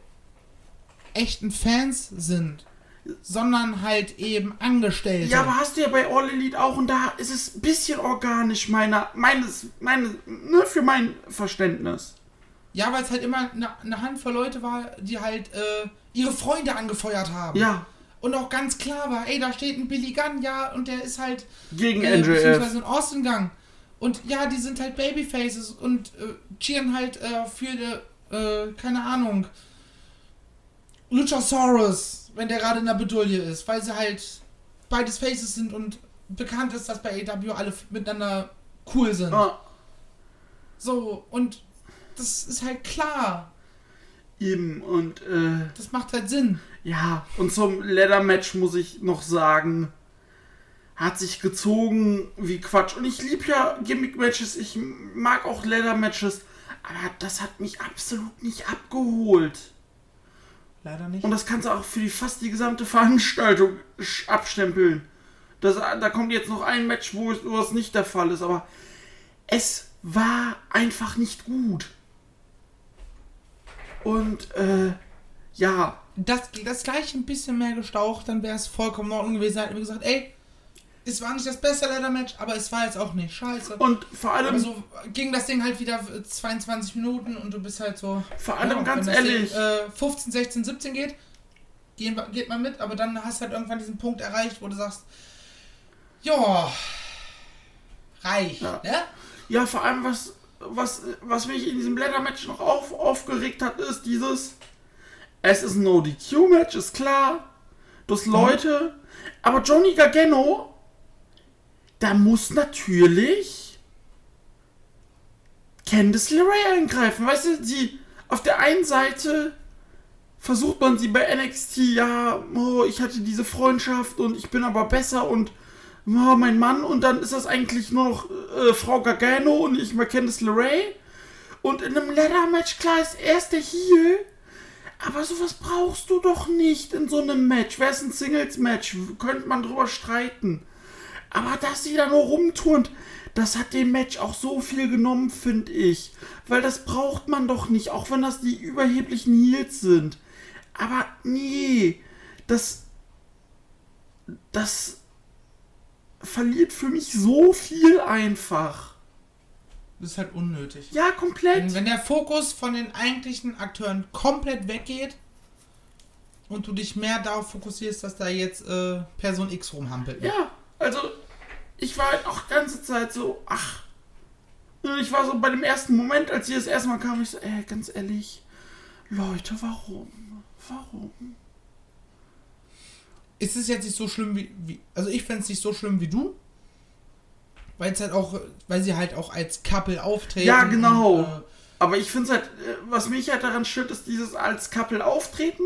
echten Fans sind, sondern halt eben Angestellte. Ja, aber hast du ja bei All Elite auch und da ist es ein bisschen organisch meiner, meines, meines, ne, für mein Verständnis. Ja, weil es halt immer eine, eine Handvoll Leute war, die halt äh, ihre Freunde angefeuert haben. Ja. Und auch ganz klar war, ey, da steht ein Billy Gunn, ja, und der ist halt gegen äh, beziehungsweise in Austin Gang. Und ja, die sind halt Babyfaces und äh, cheeren halt äh, für, äh, keine Ahnung, Luchasaurus, wenn der gerade in der Bedulie ist, weil sie halt beides Faces sind und bekannt ist, dass bei AW alle miteinander cool sind. Ah. So, und das ist halt klar. Eben, und äh, Das macht halt Sinn. Ja, und zum Leather-Match muss ich noch sagen, hat sich gezogen wie Quatsch. Und ich liebe ja Gimmick-Matches, ich mag auch Leather-Matches, aber das hat mich absolut nicht abgeholt. Leider nicht. Und das kannst du auch für die fast die gesamte Veranstaltung abstempeln. Das, da kommt jetzt noch ein Match, wo es, wo es nicht der Fall ist, aber es war einfach nicht gut. Und äh, ja. Das, das gleich ein bisschen mehr gestaucht, dann wäre es vollkommen in Ordnung gewesen. Hätten wir gesagt, ey, es war nicht das beste Leather-Match, aber es war jetzt auch nicht scheiße. Und vor allem. Aber so ging das Ding halt wieder 22 Minuten und du bist halt so. Vor allem ja, ganz ehrlich. Ding, äh, 15, 16, 17 geht, gehen, geht man mit, aber dann hast du halt irgendwann diesen Punkt erreicht, wo du sagst, ja, reicht, ja. ne? Ja, vor allem, was was, was mich in diesem Blätter-Match noch auf, aufgeregt hat, ist dieses. Es ist ein No-DQ-Match, ist klar. Das mhm. Leute. Mhm. Aber Johnny Gargano, da muss natürlich Candice LeRae eingreifen. Weißt du, sie auf der einen Seite versucht man sie bei NXT, ja, oh, ich hatte diese Freundschaft und ich bin aber besser und oh, mein Mann und dann ist das eigentlich nur noch äh, Frau Gargano und ich mal Candice LeRae. Und in einem Leather-Match, klar, ist erst der. Aber sowas brauchst du doch nicht in so einem Match. Wäre es ein Singles-Match, könnte man drüber streiten. Aber dass sie da nur rumturnt, das hat dem Match auch so viel genommen, finde ich. Weil das braucht man doch nicht, auch wenn das die überheblichen Heels sind. Aber nee, das. Das verliert für mich so viel einfach. Das ist halt unnötig. Ja, komplett. Wenn, wenn der Fokus von den eigentlichen Akteuren komplett weggeht und du dich mehr darauf fokussierst, dass da jetzt äh, Person X rumhampelt. Ja, also ich war halt auch ganze Zeit so, ach. Ich war so bei dem ersten Moment, als sie das erste Mal kam, ich so, ey, ganz ehrlich, Leute, warum? Warum? ist es jetzt nicht so schlimm wie, wie also ich fände es nicht so schlimm wie du, weil es halt auch, weil sie halt auch als Couple auftreten. Ja, genau. Und, äh, Aber ich finde es halt, äh, was mich halt daran stört, ist dieses als Couple auftreten.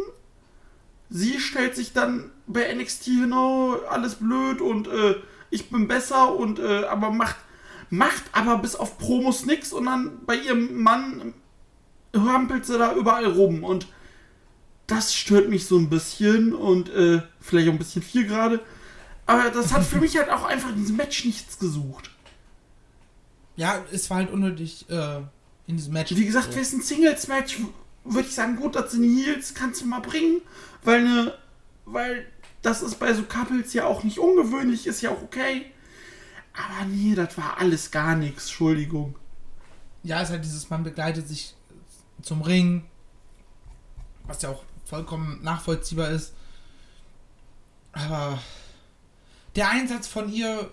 Sie stellt sich dann bei NXT oh, alles blöd und äh, ich bin besser und äh, aber macht macht aber bis auf Promos nix und dann bei ihrem Mann hampelt sie da überall rum und das stört mich so ein bisschen und äh, vielleicht auch ein bisschen viel gerade. Aber das hat für [LAUGHS] mich halt auch einfach in diesem Match nichts gesucht. Ja, es war halt unnötig äh, in diesem Match. Wie gesagt, wäre es ein Singles-Match, würde ich sagen, gut, das sind Heels, kannst du mal bringen, weil ne, weil das ist bei so Couples ja auch nicht ungewöhnlich, ist ja auch okay. Aber nee, das war alles gar nichts, Entschuldigung. Ja, ist halt dieses, man begleitet sich zum Ring, was ja auch vollkommen nachvollziehbar ist. Aber der Einsatz von ihr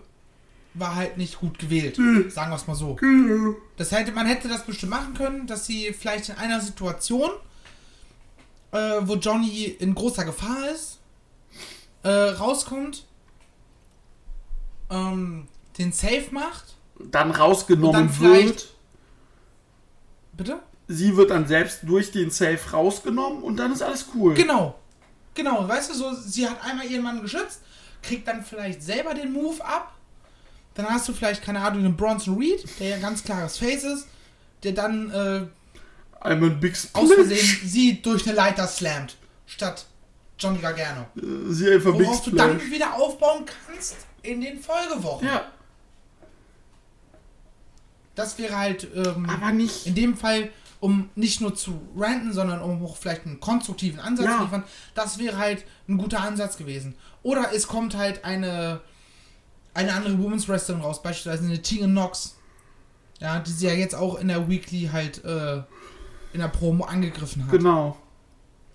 war halt nicht gut gewählt. Sagen wir es mal so. Genau. Das hätte, man hätte das bestimmt machen können, dass sie vielleicht in einer Situation äh, wo Johnny in großer Gefahr ist, äh, rauskommt, ähm, den Safe macht. Dann rausgenommen dann wird. Bitte? Sie wird dann selbst durch den Safe rausgenommen und dann ist alles cool. Genau. Genau, weißt du, so, sie hat einmal ihren Mann geschützt, kriegt dann vielleicht selber den Move ab. Dann hast du vielleicht, keine Ahnung, einen Bronson Reed, der ja ganz klares Face ist, der dann äh, einmal ein Big Aus Versehen sie durch eine Leiter slammt, statt Johnny Gargano. Äh, sie einfach Worauf du dann wieder aufbauen kannst in den Folgewochen. Ja. Das wäre halt ähm, Aber nicht. in dem Fall um nicht nur zu ranten, sondern um auch vielleicht einen konstruktiven Ansatz ja. zu liefern, das wäre halt ein guter Ansatz gewesen. Oder es kommt halt eine, eine andere Women's Wrestlerin raus, beispielsweise eine Tegan Knox, ja, die sie ja jetzt auch in der Weekly halt äh, in der Promo angegriffen hat. Genau.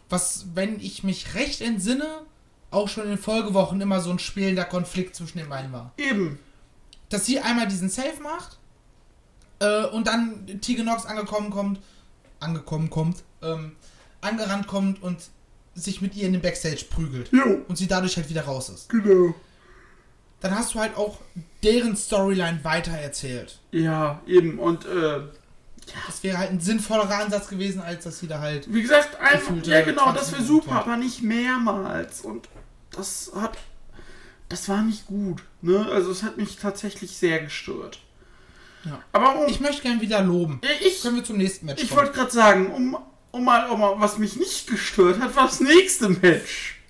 Was, wenn ich mich recht entsinne, auch schon in Folgewochen immer so ein spielender Konflikt zwischen den beiden war. Eben. Dass sie einmal diesen Safe macht äh, und dann Tegan Knox angekommen kommt angekommen kommt, ähm, angerannt kommt und sich mit ihr in den Backstage prügelt. Jo. Und sie dadurch halt wieder raus ist. Genau. Dann hast du halt auch deren Storyline weitererzählt. Ja, eben. Und äh, das wäre halt ein sinnvollerer Ansatz gewesen, als dass sie da halt. Wie gesagt, einfach. Ja, genau, das wäre super, aber nicht mehrmals. Und das hat. Das war nicht gut. Ne? Also, es hat mich tatsächlich sehr gestört. Ja. Aber um, ich möchte gerne wieder loben. Ich, Können wir zum nächsten Match Ich wollte gerade sagen, um, um, mal, um mal, was mich nicht gestört hat, war das nächste Match.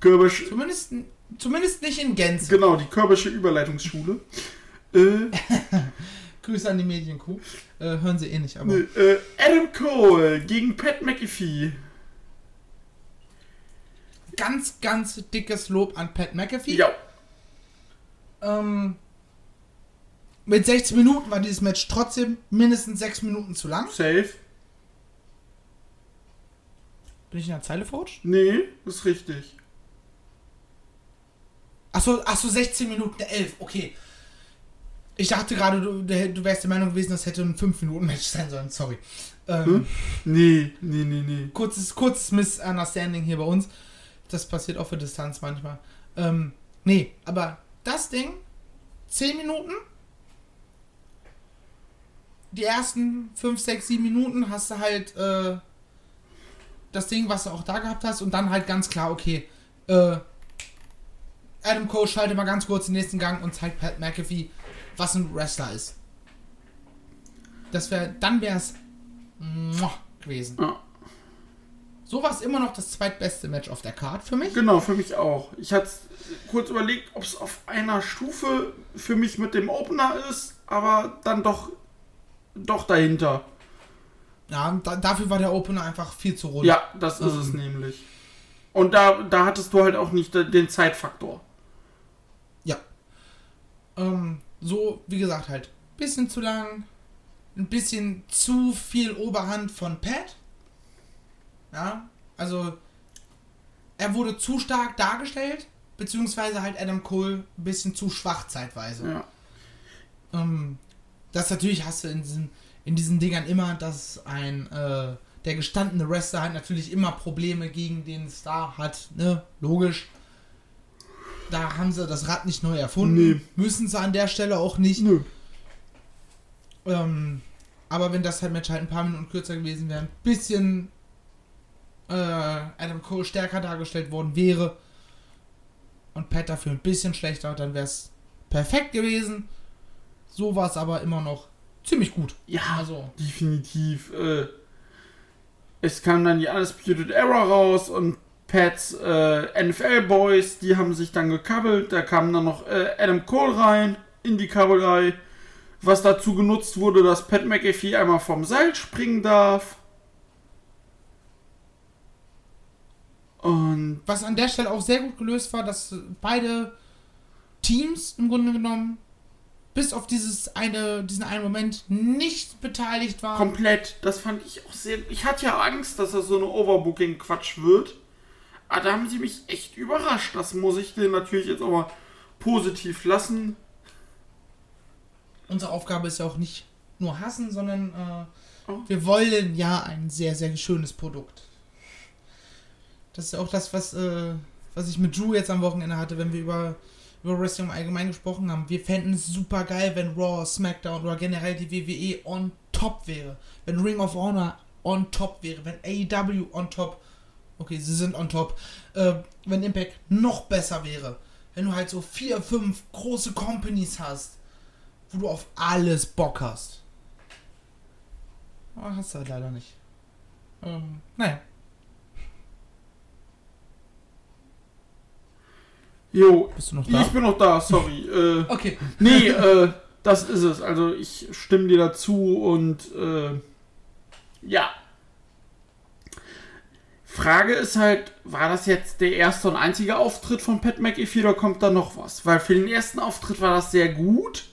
Körbisch. Zumindest, zumindest nicht in Gänze. Genau, die Körbische Überleitungsschule. äh, [LAUGHS] Grüße an die Medienkuh. Äh, hören sie eh nicht, aber. Äh, Adam Cole gegen Pat McAfee. Ganz, ganz dickes Lob an Pat McAfee. Ja. Ähm, mit 16 Minuten war dieses Match trotzdem mindestens 6 Minuten zu lang. Safe. Bin ich in der Zeile falsch? Nee, ist richtig. Achso, achso, 16 Minuten 11, okay. Ich dachte gerade, du, du wärst der Meinung gewesen, das hätte ein 5-Minuten-Match sein sollen, sorry. Ähm, hm? Nee, nee, nee, nee. Kurzes, kurzes Misunderstanding hier bei uns. Das passiert auch für Distanz manchmal. Ähm, nee, aber das Ding, 10 Minuten, die ersten 5, 6, 7 Minuten hast du halt äh, das Ding, was du auch da gehabt hast, und dann halt ganz klar, okay, äh, Adam Cole schaltet mal ganz kurz den nächsten Gang und zeigt Pat McAfee, was ein Wrestler ist. Das wäre, dann wäre es gewesen. Ja. So war es immer noch das zweitbeste Match auf der Card für mich. Genau, für mich auch. Ich hatte kurz überlegt, ob es auf einer Stufe für mich mit dem Opener ist, aber dann doch doch dahinter. Ja, da, dafür war der Opener einfach viel zu rund. Ja, das ist ähm. es nämlich. Und da, da hattest du halt auch nicht den Zeitfaktor. Ähm, so, wie gesagt, halt, bisschen zu lang, ein bisschen zu viel Oberhand von Pat. Ja, also er wurde zu stark dargestellt, beziehungsweise halt Adam Cole ein bisschen zu schwach zeitweise. Ja. Ähm, das natürlich hast du in diesen, in diesen Dingern immer, dass ein äh, der gestandene Wrestler halt natürlich immer Probleme gegen den Star hat, ne? Logisch. Da haben sie das Rad nicht neu erfunden. Nee. Müssen sie an der Stelle auch nicht. Nö. Ähm, aber wenn das halt Match halt ein paar Minuten kürzer gewesen wäre, ein bisschen äh, Adam Cole stärker dargestellt worden wäre und Pat dafür ein bisschen schlechter, dann wäre es perfekt gewesen. So war es aber immer noch ziemlich gut. Ja, also. definitiv. Äh, es kam dann die Undisputed Error raus und Pats äh, NFL Boys, die haben sich dann gekabbelt. Da kam dann noch äh, Adam Cole rein in die Kabelei. Was dazu genutzt wurde, dass Pat McAfee einmal vom Seil springen darf. Und was an der Stelle auch sehr gut gelöst war, dass beide Teams im Grunde genommen bis auf dieses eine, diesen einen Moment nicht beteiligt war. Komplett. Das fand ich auch sehr. Ich hatte ja Angst, dass das so eine Overbooking-Quatsch wird. Aber da haben sie mich echt überrascht. Das muss ich denen natürlich jetzt mal positiv lassen. Unsere Aufgabe ist ja auch nicht nur hassen, sondern äh, oh. wir wollen ja ein sehr, sehr schönes Produkt Das ist ja auch das, was, äh, was ich mit Drew jetzt am Wochenende hatte, wenn wir über, über Wrestling im Allgemeinen gesprochen haben. Wir fänden es super geil, wenn Raw, SmackDown oder generell die WWE on top wäre. Wenn Ring of Honor on top wäre. Wenn AEW on top. Okay, sie sind on top. Äh, wenn Impact noch besser wäre. Wenn du halt so vier, fünf große Companies hast, wo du auf alles Bock hast. Oh, hast du halt leider nicht. Ähm, naja. Jo, Bist du noch da? ich bin noch da, sorry. äh, Okay. nee, äh, das ist es. Also ich stimme dir dazu und äh, ja. Frage ist halt, war das jetzt der erste und einzige Auftritt von Pat McAfee oder kommt da noch was? Weil für den ersten Auftritt war das sehr gut,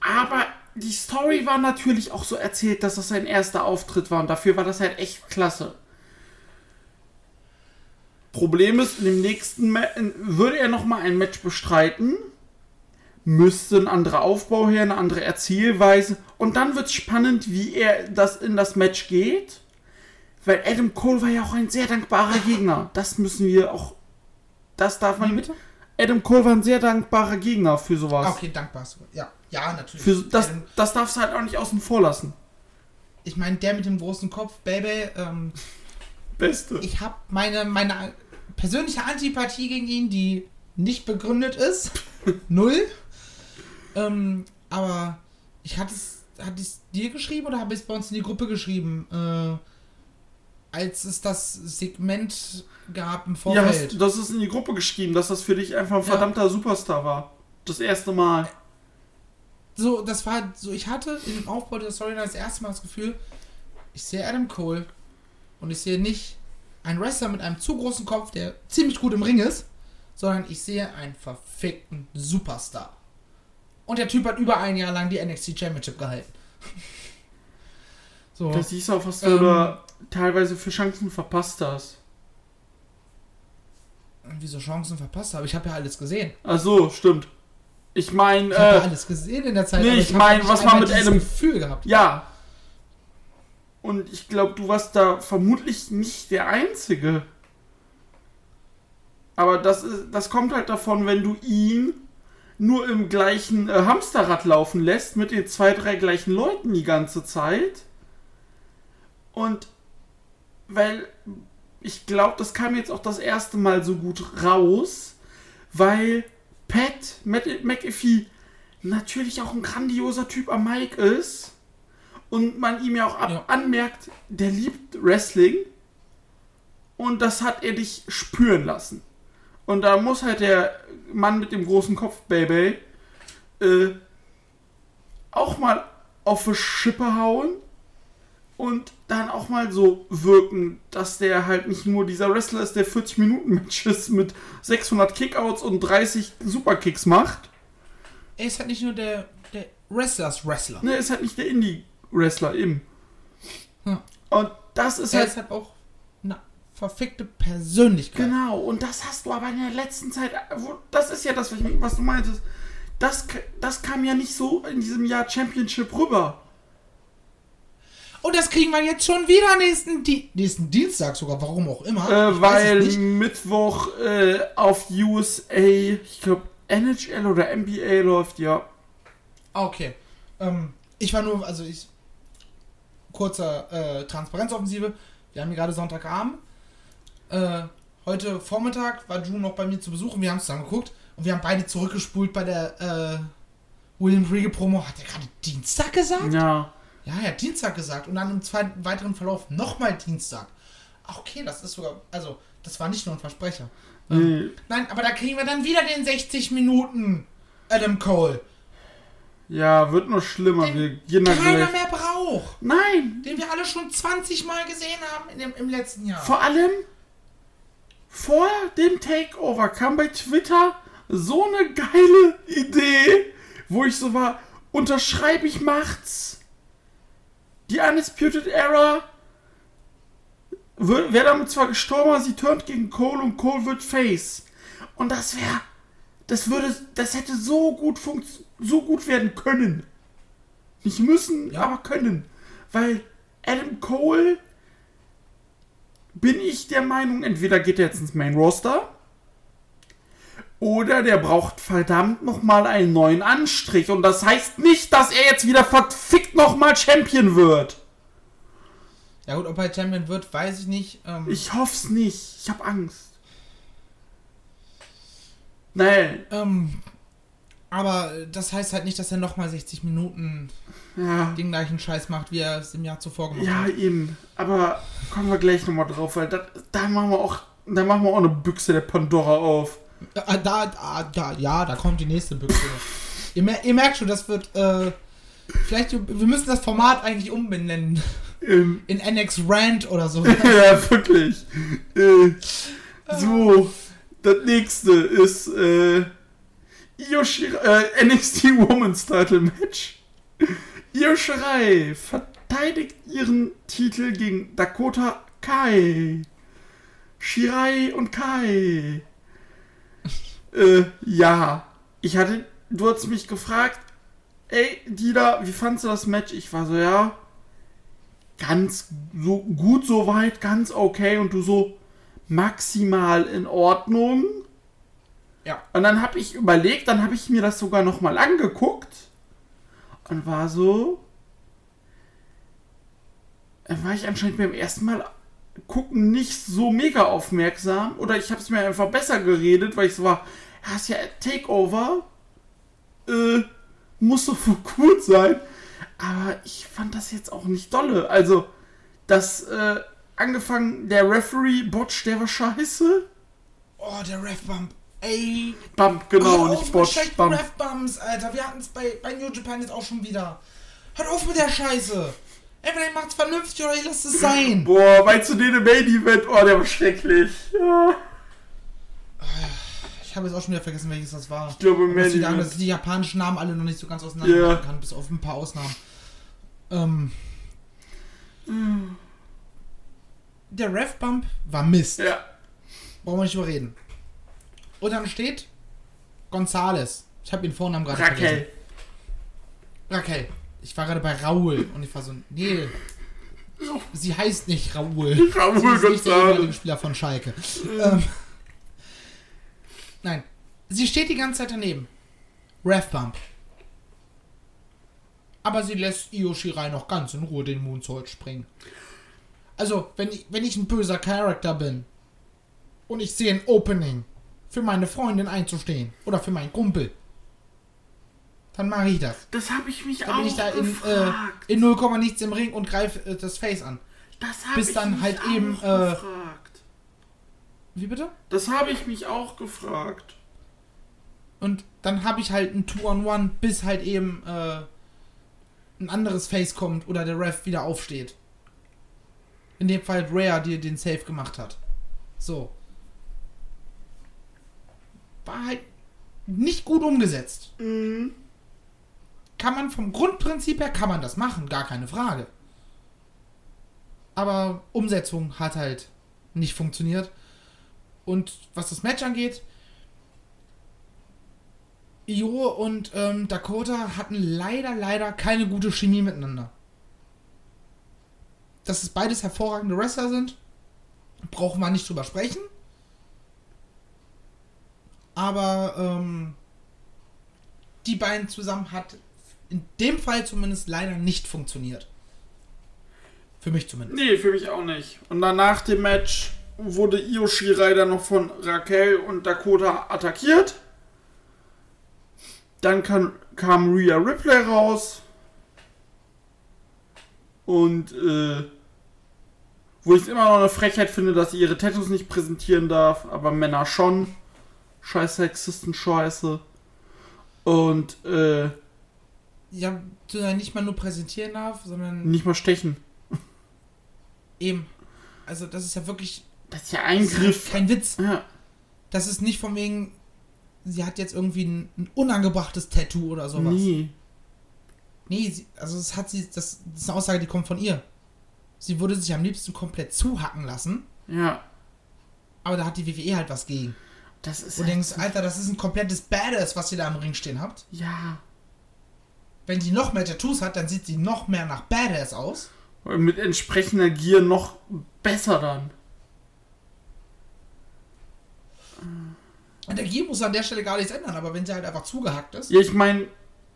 aber die Story war natürlich auch so erzählt, dass das sein erster Auftritt war und dafür war das halt echt klasse. Problem ist, in dem nächsten Ma würde er nochmal ein Match bestreiten, müsste ein anderer Aufbau her, eine andere Erzählweise und dann wird es spannend, wie er das in das Match geht, weil Adam Cole war ja auch ein sehr dankbarer Gegner. Das müssen wir auch, das darf man Wie bitte? Adam Cole war ein sehr dankbarer Gegner für sowas. Okay, dankbar. sogar. Ja, ja, natürlich. Für, das, das darfst du halt auch nicht außen vor lassen. ich meine, der mit dem großen Kopf, Baby, ähm, Beste. ich habe meine, meine persönliche Antipathie gegen ihn, die nicht begründet ist. [LAUGHS] Null. Ähm, aber ich hatte es, hatte ich es dir geschrieben oder habe ich es bei uns in die Gruppe geschrieben? Äh, als es das Segment gab im Ja, Vorfeld. hast, das ist in die Gruppe geschrieben, dass das für dich einfach ein Ja. verdammter Superstar war. Das erste Mal. so, das war so, ich hatte im Aufbau der Story das erste Mal das Gefühl, ich sehe Adam Cole und ich sehe nicht einen Wrestler mit einem zu großen Kopf, der ziemlich gut im Ring ist, sondern ich sehe einen verfickten Superstar. Und der Typ hat über ein Jahr lang die NXT Championship gehalten. [LAUGHS] So. Das siehst du auch, was du Ähm. da teilweise für Chancen verpasst hast. Wieso Chancen verpasst habe? Ich habe ja alles gesehen. Ach so, stimmt. Ich meine, Ich habe ja äh, alles gesehen in der Zeit. nee, ich hab mein, nicht was war einmal mit Adam- Gefühl gehabt. ja. Und ich glaube, du warst da vermutlich nicht der Einzige. Aber das, ist, das kommt halt davon, wenn du ihn nur im gleichen äh, Hamsterrad laufen lässt, mit den zwei, drei gleichen Leuten die ganze Zeit. Und weil ich glaube, das kam jetzt auch das erste Mal so gut raus, weil Pat McAfee natürlich auch ein grandioser Typ am Mic ist und man ihm ja auch ab Ja. anmerkt, der liebt Wrestling und das hat er dich spüren lassen. Und da muss halt der Mann mit dem großen Kopf, Baby, äh, auch mal auf die Schippe hauen und dann auch mal so wirken, dass der halt nicht nur dieser Wrestler ist, der 40 Minuten Matches mit 600 Kickouts und 30 Superkicks macht. Er ist halt nicht nur der, der Wrestlers Wrestler. Ne, ist halt nicht der Indie-Wrestler eben. Ja. Und das ist Er halt ist halt auch eine verfickte Persönlichkeit. Genau, und das hast du aber in der letzten Zeit, das ist ja das, was, du meintest, das, das kam ja nicht so in diesem Jahr Championship rüber. Und das kriegen wir jetzt schon wieder nächsten, Di nächsten Dienstag sogar, warum auch immer. Äh, weil es. Mittwoch äh, auf USA, ich glaube NHL oder NBA läuft, ja. Ah, Okay. Ähm, ich war nur, also ich. Kurzer äh, Transparenzoffensive. Wir haben hier gerade Sonntagabend. Äh, heute Vormittag war Drew noch bei mir zu Besuch und wir haben zusammen geguckt. Und wir haben beide zurückgespult bei der äh, William Regal Promo. Hat er gerade Dienstag gesagt? Ja. Ja, er hat Dienstag gesagt und dann im zweiten weiteren Verlauf nochmal Dienstag. Ach, okay, das ist sogar, also, das war nicht nur ein Versprecher. Nee. Nein, aber da kriegen wir dann wieder den 60 Minuten Adam Cole, Ja, wird nur schlimmer. Den Wir keiner gleich. mehr braucht, Nein, den wir alle schon 20 Mal gesehen haben in dem, im letzten Jahr. vor allem vor dem Takeover kam bei Twitter so eine geile Idee, wo ich so war, unterschreibe ich macht's. Die Undisputed Era wäre damit zwar gestorben, aber sie turnt gegen Cole und Cole wird Face. Und das wäre, das würde, das hätte so gut so gut werden können. Nicht müssen, Ja. aber können. Weil Adam Cole bin ich der Meinung, entweder geht er jetzt ins Main Roster oder der braucht verdammt nochmal einen neuen Anstrich. Und das heißt nicht, dass er jetzt wieder verfickt nochmal Champion wird. Ja gut, ob er Champion wird, weiß ich nicht. Ähm ich hoff's nicht. Ich hab Angst. Nein. Ähm, aber das heißt halt nicht, dass er nochmal 60 Minuten ja. den gleichen Scheiß macht, wie er es im Jahr zuvor gemacht ja, hat. Ja, eben. Aber kommen wir gleich nochmal drauf, weil da, da machen wir auch, da machen wir auch eine Büchse der Pandora auf. Da, da, da, ja, da kommt die nächste Büchse. ihr, mer ihr, merkt schon, das wird, äh, vielleicht, wir müssen das Format eigentlich umbenennen. Ähm, In NX Rant oder so. [LAUGHS] ja, wirklich. Äh, so, das nächste ist, äh, Yoshira, äh, NXT Women's Title Match. Io Shirai verteidigt ihren Titel gegen Dakota Kai. Shirai und Kai. Äh, ja. Ich hatte, du hast mich gefragt, ey, Dida, wie fandst du das Match? Ich war so, ja, ganz so gut soweit, ganz okay. Und du so, maximal in Ordnung. Ja. Und dann habe ich überlegt, dann habe ich mir das sogar nochmal angeguckt und war so. Dann war ich anscheinend beim ersten Mal gucken nicht so mega aufmerksam oder ich habe es mir einfach besser geredet, weil ich so war, ja, ist ja Takeover, äh, muss so gut sein. Aber ich fand das jetzt auch nicht dolle. Also, das, äh, angefangen, der Referee Botch, der war scheiße. Oh, der Ref-Bump. Ey. Bump, genau, oh, nicht Botch. Bump. Ref-Bumps, Alter. Wir hatten es bei, bei New Japan jetzt auch schon wieder. Hört auf mit der Scheiße. Entweder ihr macht's vernünftig oder ihr lasst es sein. Boah, meinst du den im Main Event? Oh, der war schrecklich. Ja. Ich habe jetzt auch schon wieder vergessen, welches das war. Ich glaube, Event. Dass ich die japanischen Namen alle noch nicht so ganz auseinander yeah. kann, bis auf ein paar Ausnahmen. Ähm. Mm der Ref-Bump war Mist. Ja. Brauchen wir nicht überreden. Und dann steht Gonzales. Ich habe den Vornamen gerade vergessen. Raquel. Ich war gerade bei Raul und ich war so, nee. Sie heißt nicht Raul. Raul ehemalige Spieler von Schalke. ähm, nein. Sie steht die ganze Zeit daneben. Ref-Bump. Aber sie lässt Io Shirai noch ganz in Ruhe den Moonsault springen. Also, wenn ich, wenn ich ein böser Charakter bin und ich sehe ein Opening für meine Freundin einzustehen oder für meinen Kumpel, dann mache ich das. Das habe ich mich dann auch bin ich da in, äh, in 0, nichts im Ring und greife äh, das Face an. Das habe ich dann halt eben, äh, gefragt. Wie bitte? Das habe ich mich auch gefragt. Und dann habe ich halt ein Two-on-One, bis halt eben äh, ein anderes Face kommt oder der Ref wieder aufsteht. In dem Fall Rare, die den Save gemacht hat. So. War halt nicht gut umgesetzt. Mhm. Kann man vom Grundprinzip her, kann man das machen, gar keine Frage. Aber Umsetzung hat halt nicht funktioniert. Und was das Match angeht, Io und ähm, Dakota hatten leider, leider keine gute Chemie miteinander dass es beides hervorragende Wrestler sind, brauchen wir nicht drüber sprechen. Aber ähm, die beiden zusammen hat in dem Fall zumindest leider nicht funktioniert. Für mich zumindest. Nee, für mich auch nicht. Und dann nach dem Match wurde Io Shirai dann noch von Raquel und Dakota attackiert. Dann kam, kam Rhea Ripley raus. Und äh, wo ich es immer noch eine Frechheit finde, dass sie ihre Tattoos nicht präsentieren darf, aber Männer schon. Scheiß Sexisten Scheiße. Und äh. Ja, ja nicht mal nur präsentieren darf, sondern. Nicht mal stechen. Eben. Also das ist ja wirklich. Das ist ja Eingriff. Ist kein Witz. Ja. Das ist nicht von wegen, sie hat jetzt irgendwie ein, ein unangebrachtes Tattoo oder sowas. Nee. Nee, sie, also das hat sie, das, das ist eine Aussage, die kommt von ihr. Sie würde sich am liebsten komplett zuhacken lassen. Ja. Aber da hat die WWE halt was gegen. Das ist. Und halt denkst, Alter, das ist ein komplettes Badass, was ihr da im Ring stehen habt. Ja. Wenn die noch mehr Tattoos hat, dann sieht sie noch mehr nach Badass aus. Und mit entsprechender Gier noch besser dann. Und der Gier muss an der Stelle gar nichts ändern, aber wenn sie halt einfach zugehackt ist. Ja, ich meine,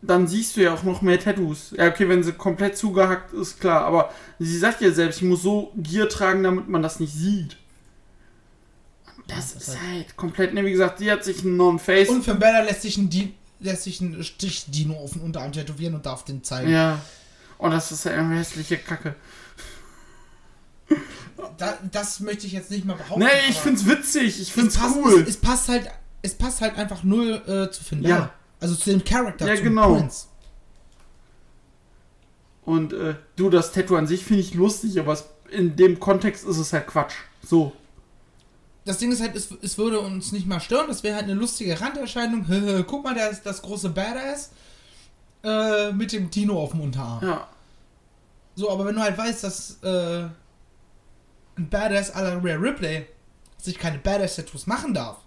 dann siehst du ja auch noch mehr Tattoos. Ja, okay, wenn sie komplett zugehackt ist, klar. Aber sie sagt ja selbst, ich muss so Gier tragen, damit man das nicht sieht. Das, das ist halt komplett, ne, wie gesagt, sie hat sich einen Non-Face. Und für Bella lässt sich ein, Di lässt sich ein Stich-Dino auf den Unterarm tätowieren und darf den zeigen. Ja. Und das ist ja eine hässliche Kacke. Da, das möchte ich jetzt nicht mal behaupten. Nee, ich find's witzig, ich find's es passt, cool. Es, es, passt halt, es passt halt einfach null äh, zu finden. Ja. Also zu dem Charakter, ja, genau. Prince. Und äh, du, das Tattoo an sich finde ich lustig, aber es, in dem Kontext ist es halt Quatsch. So. Das Ding ist halt, es, es würde uns nicht mal stören, das wäre halt eine lustige Randerscheinung. Guck mal, der ist das große Badass äh, mit dem Tino auf dem Unterarm. Ja. So, aber wenn du halt weißt, dass äh, ein Badass à la Rare Ripley sich keine Badass-Tattoos machen darf,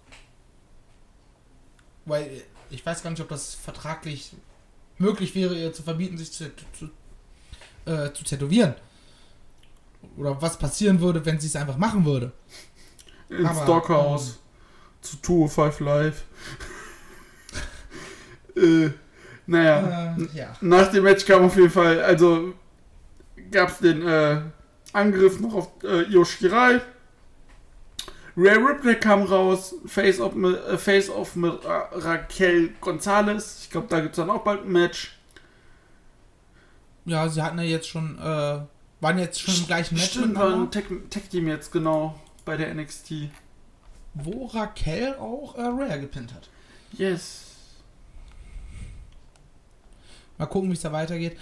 weil ich weiß gar nicht, ob das vertraglich möglich wäre, ihr zu verbieten, sich zu, zu, äh, zu tätowieren. Oder was passieren würde, wenn sie es einfach machen würde. Ins Stockhaus. Ähm, zu Tour 5 Live. [LAUGHS] äh, naja. Äh, ja. Nach dem Match kam auf jeden Fall, also gab es den äh, Angriff noch auf äh, Io Shirai. Ray Ripley kam raus, Face-Off mit, äh, Face -off mit Ra Raquel Gonzalez. Ich glaube, da gibt es dann auch bald ein Match. Ja, sie hatten ja jetzt schon, äh, waren jetzt schon im gleichen Match. Stimmt, waren Tech-Team jetzt, genau, bei der NXT. Wo Raquel auch äh, Rare gepinnt hat. Yes. Mal gucken, wie es da weitergeht.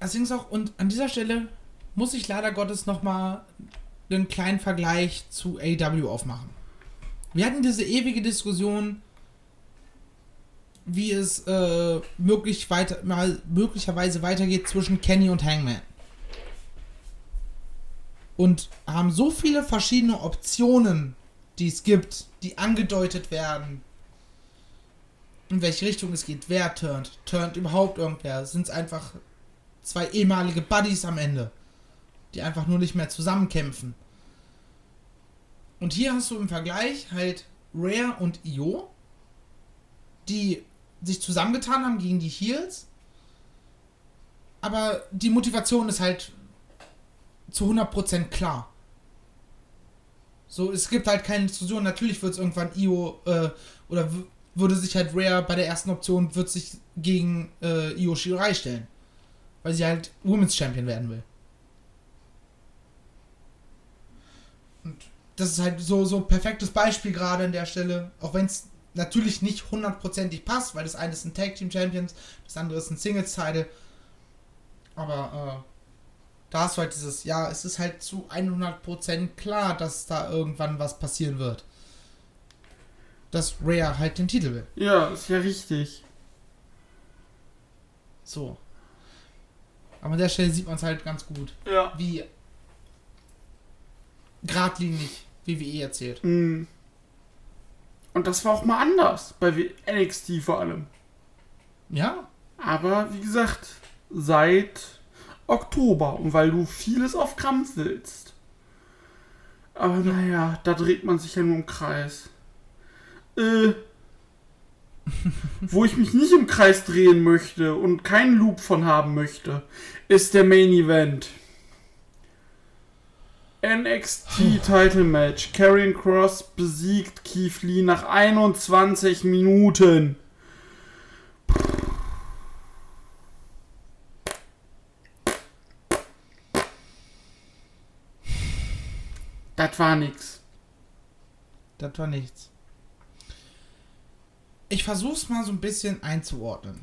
Das Ding ist auch, und an dieser Stelle muss ich leider Gottes nochmal einen kleinen Vergleich zu AW aufmachen. Wir hatten diese ewige Diskussion, wie es äh, möglich weiter, möglicherweise weitergeht zwischen Kenny und Hangman. Und haben so viele verschiedene Optionen, die es gibt, die angedeutet werden, in welche Richtung es geht, wer turnt, turnt überhaupt irgendwer, sind es einfach zwei ehemalige Buddies am Ende, die einfach nur nicht mehr zusammenkämpfen. Und hier hast du im Vergleich halt Rare und Io, die sich zusammengetan haben gegen die Heels. Aber die Motivation ist halt zu 100% klar. So, es gibt halt keine Diskussion. Natürlich wird es irgendwann Io äh, oder würde sich halt Rare bei der ersten Option wird sich gegen äh, Io Shirai stellen. Weil sie halt Women's Champion werden will. Das ist halt so so perfektes Beispiel gerade an der Stelle, auch wenn es natürlich nicht hundertprozentig passt, weil das eine ist ein Tag Team Champions, das andere ist ein Singles Title. Aber äh, da hast du halt dieses, ja, es ist halt zu 100% klar, dass da irgendwann was passieren wird. Dass Rhea halt den Titel will. Ja, ist ja richtig. So. Aber an der Stelle sieht man es halt ganz gut. Ja. Wie geradlinig WWE erzählt. Mhm. Und das war auch mal anders bei NXT vor allem. Ja. Aber wie gesagt, seit Oktober und weil du vieles auf Krampf willst. Aber naja, da dreht man sich ja nur im Kreis. Äh, [LAUGHS] wo ich mich nicht im Kreis drehen möchte und keinen Loop von haben möchte, ist der Main Event. NXT Title Match. Karrion Cross besiegt Keith Lee nach 21 Minuten. Das war nix. Das war nichts. Ich versuch's mal so ein bisschen einzuordnen.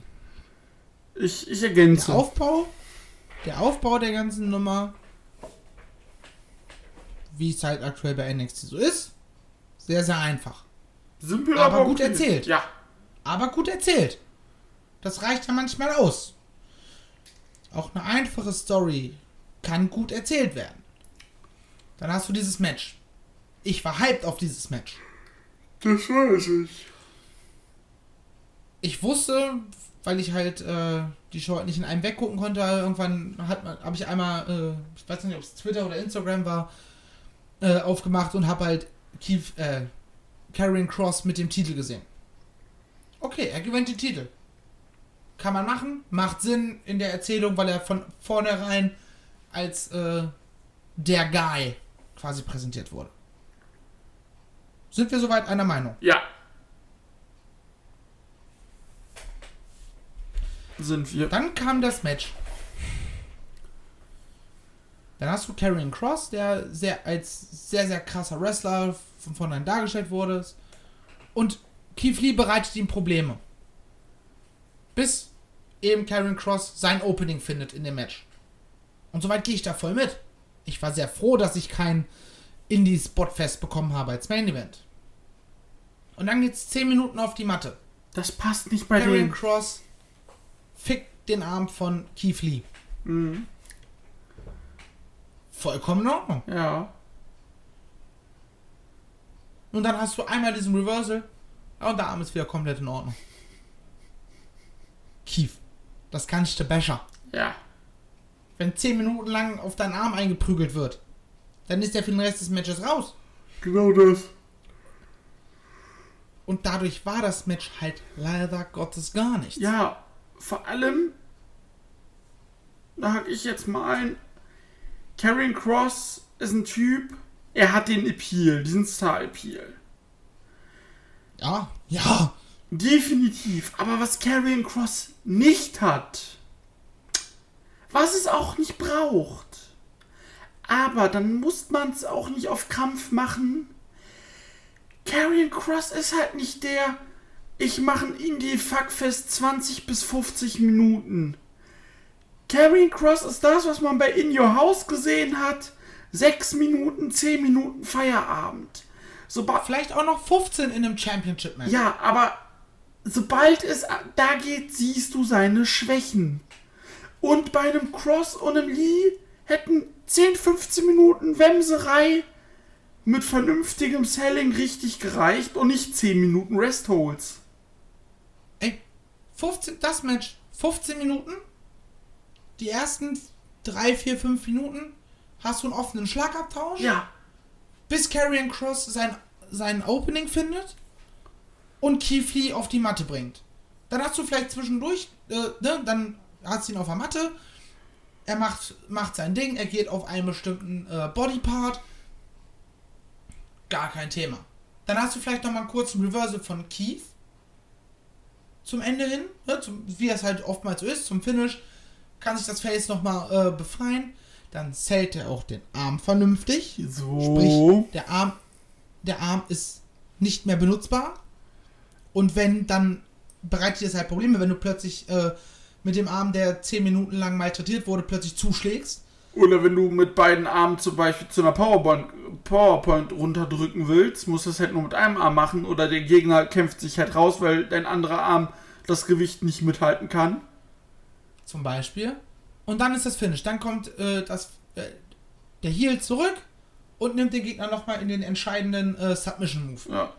Ich, ich ergänze. Der Aufbau, der Aufbau der ganzen Nummer wie es halt aktuell bei NXT so ist. Sehr, sehr einfach. Simpel, aber, aber gut erzählt. Ja. Aber gut erzählt. Das reicht ja manchmal aus. Auch eine einfache Story kann gut erzählt werden. Dann hast du dieses Match. Ich war hyped auf dieses Match. Das weiß ich. Ich wusste, weil ich halt äh, die Show halt nicht in einem weggucken konnte, irgendwann habe ich einmal, äh, ich weiß nicht, ob es Twitter oder Instagram war, äh, aufgemacht und habe halt Keith, äh, Karrion Cross mit dem Titel gesehen. Okay, er gewinnt den Titel. Kann man machen, macht Sinn in der Erzählung, weil er von vornherein als äh, der Guy quasi präsentiert wurde. Sind wir soweit einer Meinung? Ja. Sind wir. Dann kam das Match. Dann hast du Karrion Cross, der sehr, als sehr, sehr krasser Wrestler von vornherein dargestellt wurde. Und Keith Lee bereitet ihm Probleme. Bis eben Karrion Cross sein Opening findet in dem Match. Und soweit gehe ich da voll mit. Ich war sehr froh, dass ich kein Indie-Spotfest bekommen habe als Main Event. Und dann geht's 10 Minuten auf die Matte. Das passt nicht bei Karrion dem. Cross fickt den Arm von Keith Lee. Mhm. Vollkommen in Ordnung. Ja. Und dann hast du einmal diesen Reversal und der Arm ist wieder komplett in Ordnung. Keith, das kannst du besser. Ja. Wenn 10 Minuten lang auf deinen Arm eingeprügelt wird, dann ist der für den Rest des Matches raus. Genau das. Und dadurch war das Match halt leider Gottes gar nichts. Ja, vor allem, da hake ich jetzt mal ein, Karrion Cross ist ein Typ, er hat den Appeal, diesen Star-Appeal. Ja, ja. Definitiv. Aber was Karrion Cross nicht hat, was es auch nicht braucht, aber dann muss man es auch nicht auf Kampf machen. Karrion Cross ist halt nicht der, ich mache ein Indie-Fuckfest 20 bis 50 Minuten. Karrion Cross ist das, was man bei In Your House gesehen hat. 6 Minuten, 10 Minuten Feierabend. Sobald, Vielleicht auch noch 15 in einem Championship-Match. ja, aber sobald es da geht, siehst du seine Schwächen. Und bei einem Cross und einem Lee hätten 10, 15 Minuten Wemserei mit vernünftigem Selling richtig gereicht und nicht 10 Minuten Restholds. Ey, 15, das Match, 15 Minuten. Die ersten 3, 4, 5 Minuten hast du einen offenen Schlagabtausch. Ja, bis Karrion Cross sein, sein Opening findet und Keith Lee auf die Matte bringt. Dann hast du vielleicht zwischendurch, äh, ne, dann hast du ihn auf der Matte, er macht, macht sein Ding, er geht auf einen bestimmten äh, Bodypart. Gar kein Thema. Dann hast du vielleicht nochmal einen kurzen Reversal von Keith zum Ende hin, ne, zum, wie es halt oftmals so ist, zum Finish, kann sich das Face nochmal äh, befreien. Dann zählt er auch den Arm vernünftig. so. Sprich, der Arm, der Arm ist nicht mehr benutzbar. Und wenn, dann bereitet dir das halt Probleme, wenn du plötzlich äh, mit dem Arm, der 10 Minuten lang malträtiert wurde, plötzlich zuschlägst. Oder wenn du mit beiden Armen zum Beispiel zu einer PowerPoint, PowerPoint runterdrücken willst, musst du es halt nur mit einem Arm machen. Oder der Gegner kämpft sich halt raus, weil dein anderer Arm das Gewicht nicht mithalten kann. Zum Beispiel. Und dann ist das Finish. Dann kommt äh, das, äh, der Heel zurück und nimmt den Gegner nochmal in den entscheidenden äh, Submission-Move. Ja.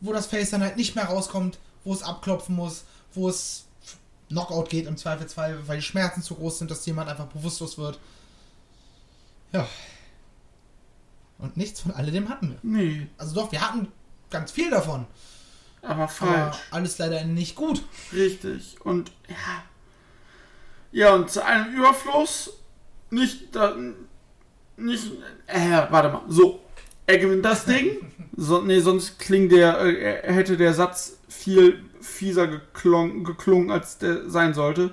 Wo das Face dann halt nicht mehr rauskommt, wo es abklopfen muss, wo es Knockout geht im Zweifelsfall, weil die Schmerzen zu groß sind, dass jemand einfach bewusstlos wird. Ja. Und nichts von alledem hatten wir. Nee, Also doch, wir hatten ganz viel davon. aber Aber falsch. alles leider nicht gut. Richtig. Und ja. Ja, und zu einem Überfluss nicht da, nicht äh, warte mal. So, er gewinnt das Ding. [LAUGHS] So, nee, sonst klingt der äh, er hätte der Satz viel fieser geklungen, geklungen als der sein sollte.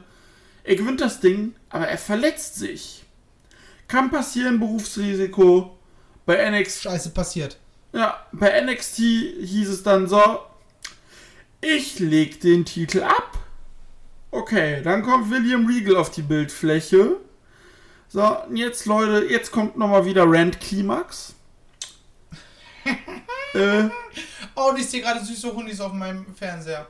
Er gewinnt das Ding, aber er verletzt sich. Kann passieren, Berufsrisiko. Bei NXT Scheiße passiert. ja, bei NXT hieß es dann so, ich leg den Titel ab. Okay, dann kommt William Regal auf die Bildfläche. So, und jetzt Leute, jetzt kommt nochmal wieder Rand Climax. [LAUGHS] äh, Oh, und ich sehe gerade süße Hundis auf meinem Fernseher.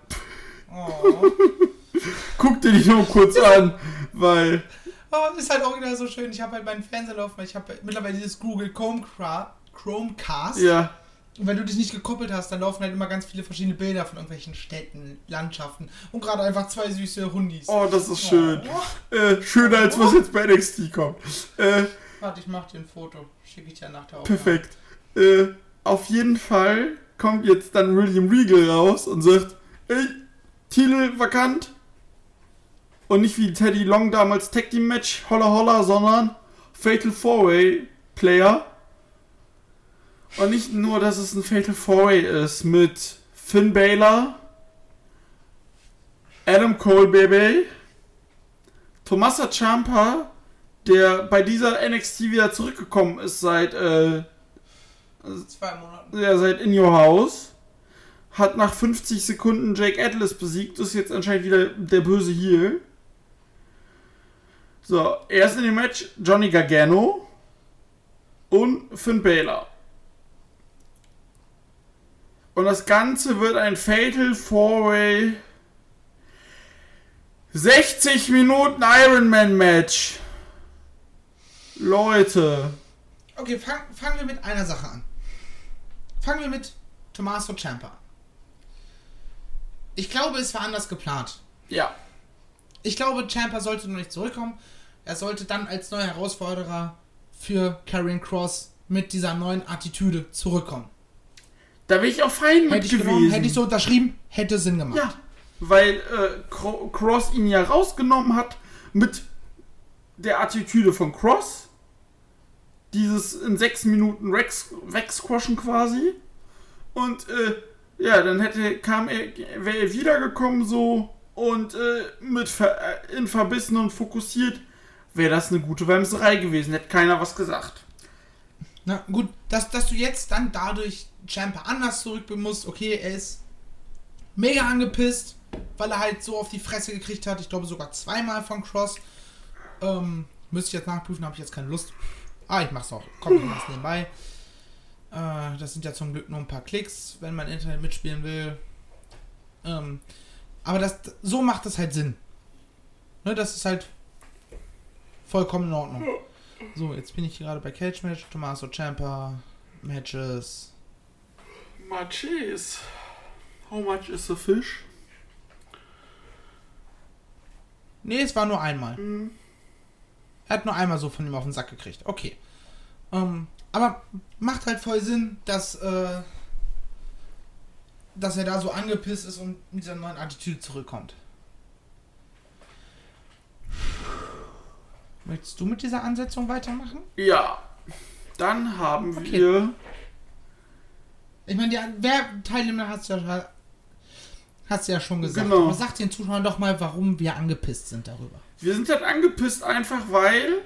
Oh. [LAUGHS] guck dir die nur kurz [LAUGHS] an, weil, oh ist halt original so schön. Ich habe halt meinen Fernseher laufen, weil ich habe mittlerweile dieses Google Chromecast. ja, Und wenn du dich nicht gekoppelt hast, dann laufen halt immer ganz viele verschiedene Bilder von irgendwelchen Städten, Landschaften und gerade einfach zwei süße Hundis. oh, das ist schön. Oh. Äh, schöner als was jetzt bei NXT kommt. Äh, Warte, ich mach dir ein Foto. Schicke ich dir nach der Aufnahme. Perfekt. Äh, auf jeden Fall kommt jetzt dann William Regal raus und sagt, ey, Titel vakant. Und nicht wie Teddy Long damals Tag Team Match, holla holla, sondern Fatal Four Way Player. Und nicht nur, dass es ein Fatal Four Way ist mit Finn Baylor, Adam Cole Baby, Tomasa Ciampa, der bei dieser NXT wieder zurückgekommen ist seit äh, zwei Monaten. Ja, seit In Your House. Hat nach 50 Sekunden Jake Atlas besiegt, ist jetzt anscheinend wieder der böse Heel. So, erst in dem Match Johnny Gargano und Finn Balor. Und das Ganze wird ein Fatal Four-Way 60 Minuten Ironman Match. Leute. Okay, fang, fangen wir mit einer Sache an. Fangen wir mit Tommaso Ciampa. Ich glaube, es war anders geplant. Ja. Ich glaube, Ciampa sollte noch nicht zurückkommen. Er sollte dann als neuer Herausforderer für Karrion Cross mit dieser neuen Attitüde zurückkommen. Da bin ich auch fein mit gewesen. Genommen, hätte ich so unterschrieben, hätte Sinn gemacht. Ja, weil äh, Cross ihn ja rausgenommen hat mit der Attitüde von Cross. Dieses in sechs Minuten wegsquashen quasi. Und äh, ja, dann hätte, kam er, wäre er wiedergekommen so und äh, mit äh, in verbissen und fokussiert, wäre das eine gute Wemserei gewesen. Hätte keiner was gesagt. Na gut, dass, dass du jetzt dann dadurch Champa anders zurückbringen musst, okay, er ist mega angepisst, weil er halt so auf die Fresse gekriegt hat. Ich glaube sogar zweimal von Cross. Ähm, müsste ich jetzt nachprüfen, habe ich jetzt keine Lust. Ah, ich mach's auch. Komm, ich mach's nebenbei. Äh, das sind ja zum Glück nur ein paar Klicks, wenn man Internet mitspielen will. Ähm, aber das, so macht das halt Sinn. Ne, das ist halt vollkommen in Ordnung. So, jetzt bin ich gerade bei Cage Match, Tommaso Ciampa, Matches. Matches. How much is the fish? Nee, es war nur einmal. Mhm. Er hat nur einmal so von ihm auf den Sack gekriegt. Okay. Ähm, aber macht halt voll Sinn, dass, äh, dass er da so angepisst ist und mit dieser neuen Attitüde zurückkommt. Möchtest du mit dieser Ansetzung weitermachen? Ja. Dann haben okay. wir. Ich meine, wer Teilnehmer hat es ja, hat's ja schon gesagt. Genau. Aber sag den Zuschauern doch mal, warum wir angepisst sind darüber. Wir sind halt angepisst einfach, weil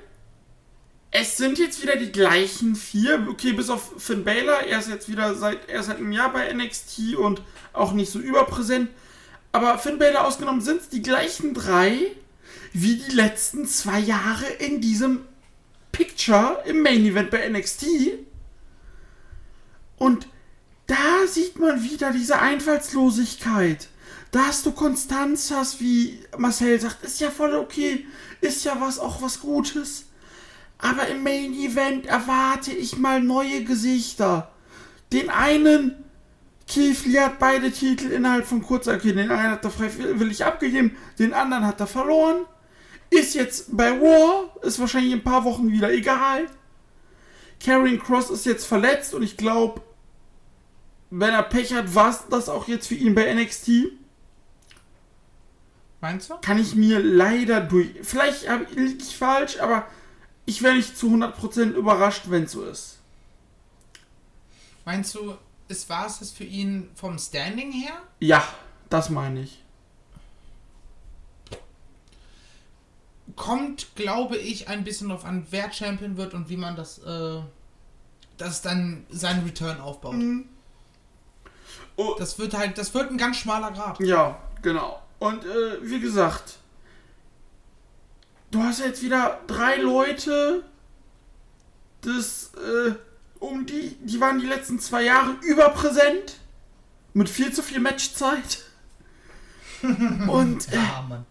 es sind jetzt wieder die gleichen vier. Okay, bis auf Finn Baylor. Er ist jetzt wieder seit, er ist seit einem Jahr bei NXT und auch nicht so überpräsent. Aber Finn Baylor ausgenommen sind es die gleichen drei wie die letzten zwei Jahre in diesem Picture im Main Event bei NXT. Und da sieht man wieder diese Einfallslosigkeit. Da hast du Konstanz, hast, wie Marcel sagt, ist ja voll okay, ist ja was auch was Gutes. Aber im Main Event erwarte ich mal neue Gesichter. Den einen, Lee hat beide Titel innerhalb von kurzer, okay, den einen hat er freiwillig abgegeben, den anderen hat er verloren. Ist jetzt bei War, ist wahrscheinlich in ein paar Wochen wieder egal. Karrion Cross ist jetzt verletzt und ich glaube, wenn er Pech hat, war es das auch jetzt für ihn bei NXT. Meinst du? Kann ich mir leider durch. Vielleicht liege ich falsch, aber ich wäre nicht zu 100% überrascht, wenn es so ist. Meinst du, es war es für ihn vom Standing her? Ja, das meine ich. kommt, glaube ich, ein bisschen darauf an, wer Champion wird und wie man das, äh, das dann seinen Return aufbaut. Mhm. Oh. Das wird halt, das wird ein ganz schmaler Grad. Ja, genau. Und äh, wie gesagt, du hast jetzt wieder drei Leute, das, äh, um die, die waren die letzten zwei Jahre überpräsent, mit viel zu viel Matchzeit. [LAUGHS] Und äh, ja, Mann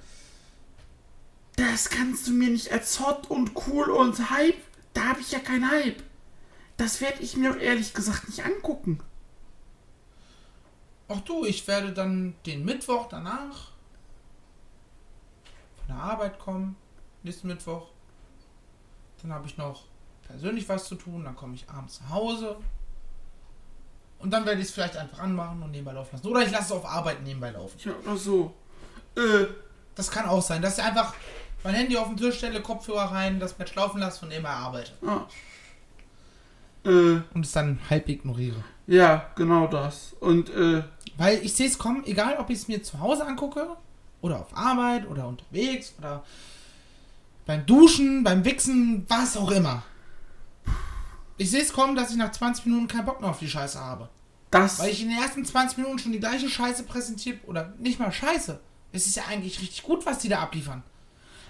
das kannst du mir nicht als hot und cool und Hype. Da habe ich ja keinen Hype. Das werde ich mir auch ehrlich gesagt nicht angucken. Ach du, ich werde dann den Mittwoch danach von der Arbeit kommen. Nächsten Mittwoch. Dann habe ich noch persönlich was zu tun. Dann komme ich abends nach Hause. Und dann werde ich es vielleicht einfach anmachen und nebenbei laufen lassen. Oder ich lasse es auf Arbeit nebenbei laufen. Ja, oder so. Äh. Das kann auch sein, dass ich einfach mein Handy auf den Tisch stelle, Kopfhörer rein, das Match laufen lasse und nebenbei arbeite. Ah. Äh. Und es dann halb ignoriere. Ja, genau das. Und, äh. Weil ich sehe es kommen, egal ob ich es mir zu Hause angucke oder auf Arbeit oder unterwegs oder beim Duschen, beim Wichsen, was auch immer. Ich sehe es kommen, dass ich nach 20 Minuten keinen Bock mehr auf die Scheiße habe. Das. Weil ich in den ersten 20 Minuten schon die gleiche Scheiße präsentiere. Oder nicht mal Scheiße. Es ist ja eigentlich richtig gut, was die da abliefern.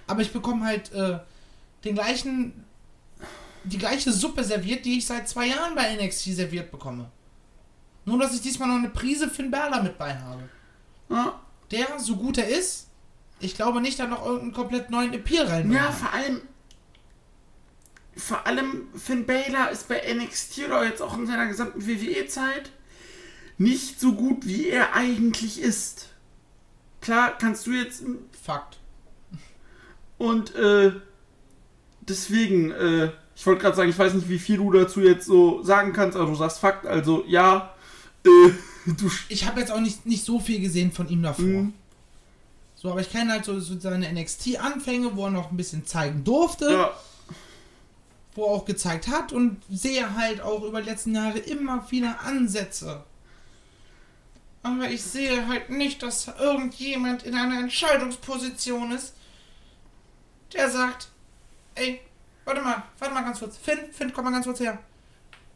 Aber ich bekomme halt äh, den gleichen. Die gleiche Suppe serviert, die ich seit zwei Jahren bei NXT serviert bekomme. Nur, dass ich diesmal noch eine Prise Finn Balor mit bei habe. Ja. Der, so gut er ist, ich glaube nicht, da noch irgendeinen komplett neuen Appeal rein. Ja, vor allem. Vor allem Finn Balor ist bei NXT oder jetzt auch in seiner gesamten WWE-Zeit nicht so gut, wie er eigentlich ist. Klar, kannst du jetzt. Fakt. Und äh, deswegen, äh, ich wollte gerade sagen, ich weiß nicht, wie viel du dazu jetzt so sagen kannst, aber du sagst Fakt, also ja. Ich habe jetzt auch nicht, nicht so viel gesehen von ihm davor. Mhm. So, aber ich kenne halt so, so seine NXT-Anfänge, wo er noch ein bisschen zeigen durfte. Ja, wo er auch gezeigt hat und sehe halt auch über die letzten Jahre immer viele Ansätze. Aber ich sehe halt nicht, dass irgendjemand in einer Entscheidungsposition ist, der sagt, ey, warte mal, warte mal ganz kurz. Finn, Finn, komm mal ganz kurz her.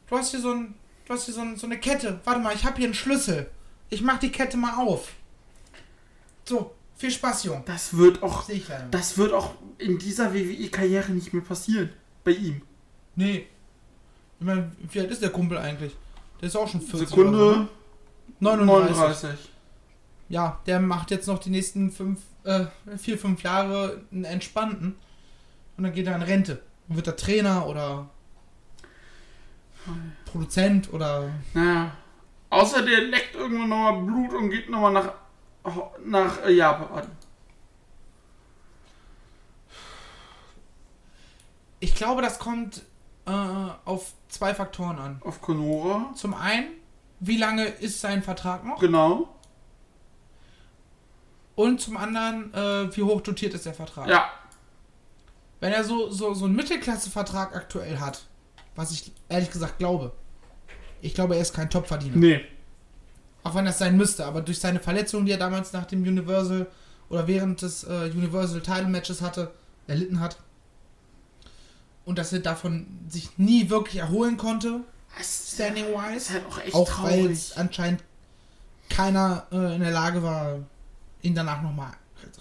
Du hast hier so ein, du hast hier so, so eine Kette. Warte mal, ich habe hier einen Schlüssel. Ich mach die Kette mal auf. So, viel Spaß, Jung. das wird auch. Nicht. Das wird auch in dieser WWE-Karriere nicht mehr passieren. Bei ihm. Nee. Ich meine, wie alt ist der Kumpel eigentlich? Der ist auch schon 40. Sekunde oder so, ne? 39. 39. Ja, der macht jetzt noch die nächsten fünf, äh, vier, fünf Jahre einen entspannten. Und dann geht er in Rente. Dann wird er Trainer oder Produzent oder. Naja. Außer der leckt irgendwann nochmal Blut und geht nochmal nach, nach äh, Japan. Ich glaube, das kommt äh, auf zwei Faktoren an. Auf Konora. Zum einen, wie lange ist sein Vertrag noch? Genau. Und zum anderen, äh, wie hoch dotiert ist der Vertrag? Ja. Wenn er so, so, so einen Mittelklasse-Vertrag aktuell hat, was ich ehrlich gesagt glaube, ich glaube, er ist kein Topverdiener. Nee. Auch wenn das sein müsste, aber durch seine Verletzung, die er damals nach dem Universal oder während des äh, Universal Title Matches hatte, erlitten hat. Und dass er davon sich nie wirklich erholen konnte, Das standing ist wise. halt auch echt Auch weil anscheinend keiner äh, in der Lage war, ihn danach nochmal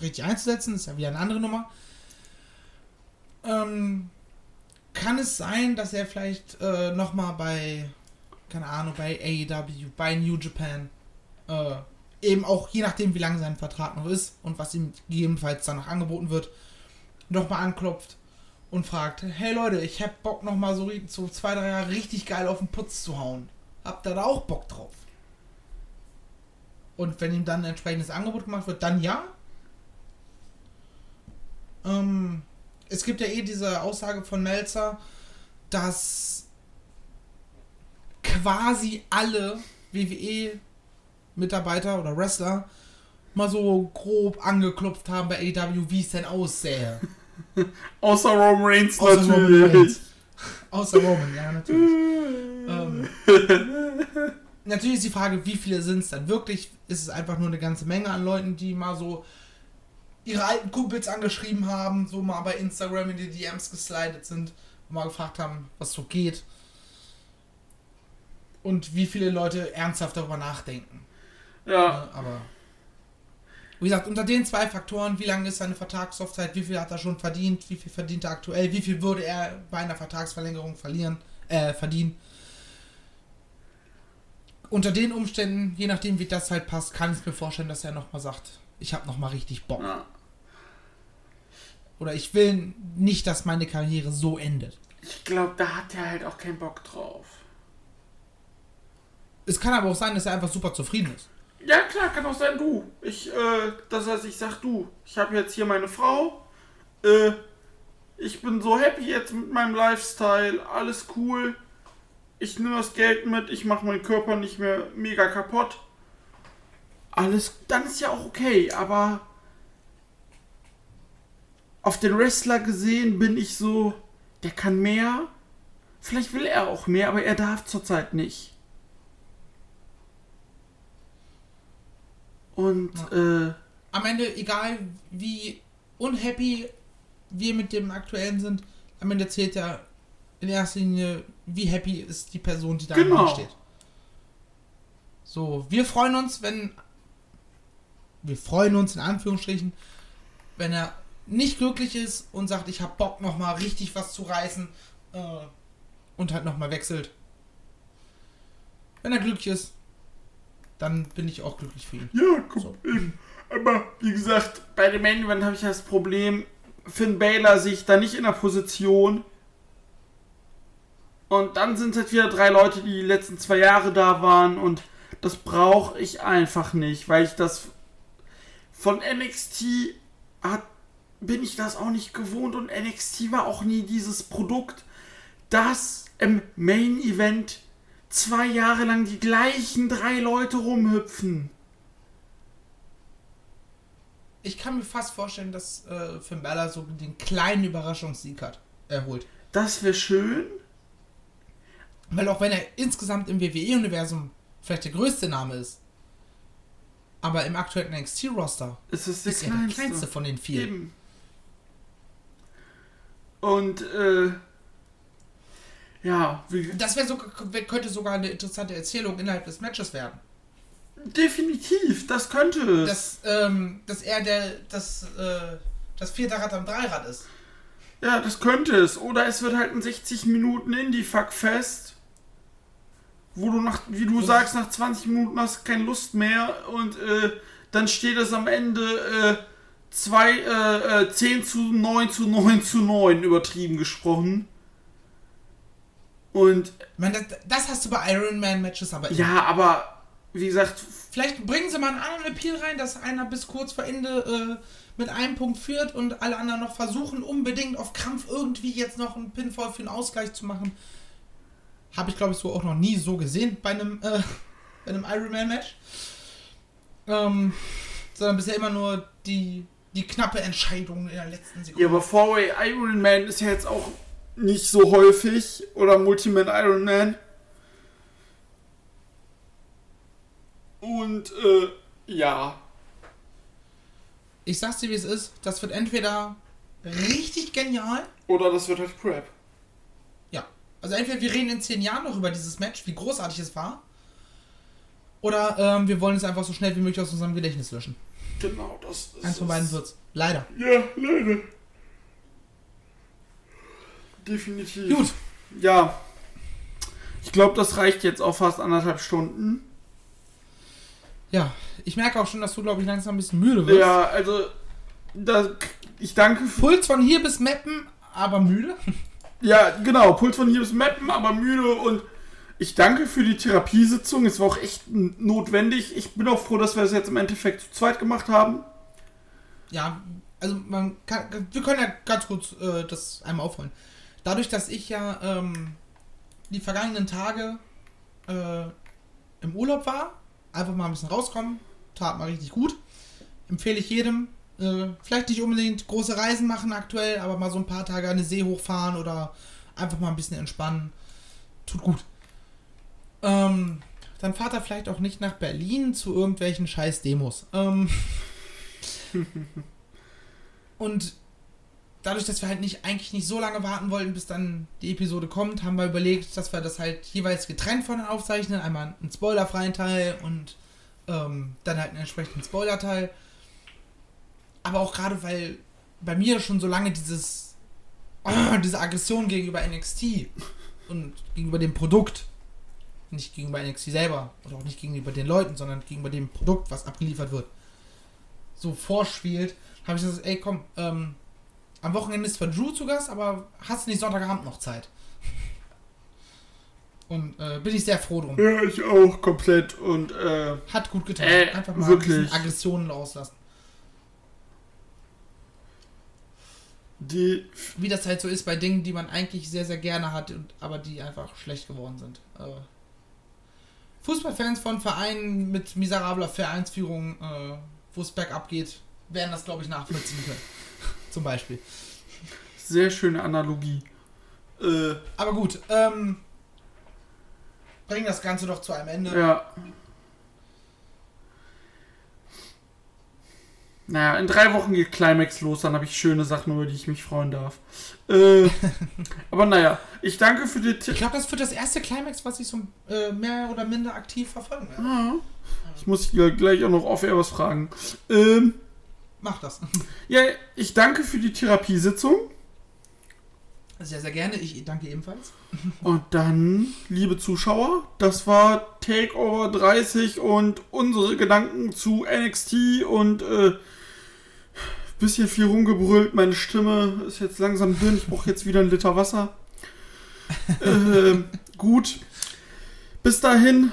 richtig einzusetzen. ist ja wieder eine andere Nummer. Ähm, kann es sein, dass er vielleicht äh, nochmal bei, keine Ahnung, bei AEW, bei New Japan, äh, eben auch je nachdem, wie lange sein Vertrag noch ist und was ihm gegebenenfalls danach angeboten wird, nochmal anklopft und fragt, hey Leute, ich hab Bock nochmal so, so zwei, drei Jahre richtig geil auf den Putz zu hauen. Habt ihr da auch Bock drauf? Und wenn ihm dann ein entsprechendes Angebot gemacht wird, dann ja. Ähm, es gibt ja eh diese Aussage von Melzer, dass quasi alle WWE-Mitarbeiter oder Wrestler mal so grob angeklopft haben bei AEW, wie es denn aussähe. [LAUGHS] Außer Roman Reigns Außer Roman natürlich. Reigns. Außer Roman, ja, natürlich. ähm, [LAUGHS] natürlich ist die Frage, wie viele sind es dann wirklich? Ist es einfach nur eine ganze Menge an Leuten, die mal so ihre alten Kumpels angeschrieben haben, so mal bei Instagram in die DMs geslidet sind und mal gefragt haben, was so geht. Und wie viele Leute ernsthaft darüber nachdenken. Ja. Ne, Aber wie gesagt, unter den zwei Faktoren, wie lange ist seine Vertragslaufzeit, wie viel hat er schon verdient, wie viel verdient er aktuell, wie viel würde er bei einer Vertragsverlängerung verlieren, äh, verdienen. Unter den Umständen, je nachdem wie das halt passt, kann ich mir vorstellen, dass er nochmal sagt, ich habe nochmal richtig Bock. ja. Oder ich will nicht, dass meine Karriere so endet. Ich glaube, da hat er halt auch keinen Bock drauf. Es kann aber auch sein, dass er einfach super zufrieden ist. Ja, klar, kann auch sein, du. Ich, äh, das heißt, ich sag du. Ich habe jetzt hier meine Frau. Äh, ich bin so happy jetzt mit meinem Lifestyle. Alles cool. ich nehme das Geld mit, ich mache meinen Körper nicht mehr mega kaputt. Alles, dann ist ja auch okay, aber auf den Wrestler gesehen bin ich so, der kann mehr. Vielleicht will er auch mehr, aber er darf zurzeit nicht. Und ja. äh, am Ende, egal wie unhappy wir mit dem aktuellen sind, am Ende zählt ja in erster Linie, wie happy ist die Person, die da genau. steht. So, wir freuen uns, wenn wir freuen uns in Anführungsstrichen, wenn er nicht glücklich ist und sagt, ich habe Bock noch mal richtig was zu reißen äh, und halt noch mal wechselt. Wenn er glücklich ist, dann bin ich auch glücklich für ihn. Ja, guck, so. eben. Aber wie gesagt, bei dem Main Event habe ich das Problem, Finn Baylor sich da nicht in der Position. Und dann sind es halt wieder drei Leute, die die letzten zwei Jahre da waren und das brauche ich einfach nicht, weil ich das von NXT hat, bin ich das auch nicht gewohnt und NXT war auch nie dieses Produkt, das im Main Event zwei Jahre lang die gleichen drei Leute rumhüpfen. Ich kann mir fast vorstellen, dass äh, Finn Balor so den kleinen Überraschungssieg hat, erholt. Das wäre schön. Weil auch wenn er insgesamt im WWE-Universum vielleicht der größte Name ist, aber im aktuellen NXT-Roster ist, es der, ist kleinste. der kleinste von den vier. Eben. Und äh, ja, wie das wäre so, könnte sogar eine interessante Erzählung innerhalb des Matches werden. Definitiv, das könnte es. Dass, ähm, dass er der, das, äh, das vierte Rad am Dreirad ist. Ja, das könnte es. Oder es wird halt ein 60 Minuten Indie-Fuck-Fest, wo du nach, wie du sagst, nach 20 Minuten hast keine Lust mehr und äh, dann steht es am Ende äh, zwei, äh, 10 äh, zu 9 zu 9 zu 9 übertrieben gesprochen. Und. Meine, das, das hast du bei Iron Man Matches aber immer. Ja, aber wie gesagt. Vielleicht bringen sie mal einen anderen Appeal rein, dass einer bis kurz vor Ende äh, mit einem Punkt führt und alle anderen noch versuchen, unbedingt auf Krampf irgendwie jetzt noch einen Pinfall für einen Ausgleich zu machen. Habe ich, glaube ich, so auch noch nie so gesehen bei einem, äh, [LAUGHS] bei einem Iron Man Match. Ähm, sondern bisher immer nur die, die knappe Entscheidung in der letzten Sekunde. Ja, aber Four-Way Iron Man ist ja jetzt auch nicht so häufig oder Multiman Iron Man. Und äh, ja. Ich sag's dir, wie es ist. Das wird entweder richtig genial. Oder das wird halt Crap. Ja. Also entweder wir reden in zehn Jahren noch über dieses Match, wie großartig es war. Oder ähm, wir wollen es einfach so schnell wie möglich aus unserem Gedächtnis löschen. Genau, das ist. Eins von beiden wird's. Leider. Ja, leider. Definitiv. Gut. Ja. Ich glaube, das reicht jetzt auch fast anderthalb Stunden. Ja, ich merke auch schon, dass du, glaube ich, langsam ein bisschen müde wirst. Ja, also, da, ich danke. Puls von hier bis Meppen, aber müde? Ja, genau, Puls von hier bis Meppen, aber müde und ich danke für die Therapiesitzung. Es war auch echt notwendig. Ich bin auch froh, dass wir das jetzt im Endeffekt zu zweit gemacht haben. Ja, also man kann, wir können ja ganz kurz äh, das einmal aufholen. Dadurch, dass ich ja ähm, die vergangenen Tage äh, im Urlaub war, einfach mal ein bisschen rauskommen, tat mal richtig gut. Empfehle ich jedem. Äh, vielleicht nicht unbedingt große Reisen machen aktuell, aber mal so ein paar Tage an den See hochfahren oder einfach mal ein bisschen entspannen. Tut gut. Ähm, dann fahrt er vielleicht auch nicht nach Berlin zu irgendwelchen scheiß Demos. Ähm, [LAUGHS] und dadurch, dass wir halt nicht eigentlich nicht so lange warten wollten, bis dann die Episode kommt, haben wir überlegt, dass wir das halt jeweils getrennt von aufzeichnen. Einmal einen spoilerfreien Teil und ähm, dann halt einen entsprechenden Spoiler-Teil. Aber auch gerade, weil bei mir schon so lange dieses oh, [CLEARS THROAT] diese Aggression gegenüber NXT und gegenüber dem Produkt, nicht gegenüber NXT selber oder auch nicht gegenüber den Leuten, sondern gegenüber dem Produkt, was abgeliefert wird, so vorspielt, habe ich gesagt, ey komm, ähm, am Wochenende ist zwar Drew zu Gast, aber hast du nicht Sonntagabend noch Zeit? Und äh, bin ich sehr froh drum. Ja, ich auch, komplett. Und äh, hat gut getan. Äh, Einfach mal wirklich. ein Aggressionen rauslassen. Die Wie das halt so ist bei Dingen, die man eigentlich sehr, sehr gerne hat, aber die einfach schlecht geworden sind. Äh, Fußballfans von Vereinen mit miserabler Vereinsführung, äh, wo es bergab geht, werden das, glaube ich, nachvollziehen können. [LAUGHS] Zum Beispiel. Sehr schöne Analogie. Äh, aber gut, ähm, bringen das Ganze doch zu einem Ende. Ja. Naja, in drei Wochen geht Climax los, dann habe ich schöne Sachen, über die ich mich freuen darf. Äh, [LAUGHS] aber naja, ich danke für die Tipps. Ich glaube, das wird das erste Climax, was ich so äh, mehr oder minder aktiv verfolgen werde. Ja. Ich muss gleich auch noch off-air was fragen. Ähm, Mach das. [LAUGHS] Ja, ich danke für die Therapiesitzung. Sehr, sehr gerne. Ich danke ebenfalls. [LAUGHS] Und dann, liebe Zuschauer, das war Takeover 30 und unsere Gedanken zu NXT und äh, bisschen viel rumgebrüllt. Meine Stimme ist jetzt langsam dünn. Ich brauche jetzt wieder einen Liter Wasser. [LAUGHS] äh, gut. Bis dahin,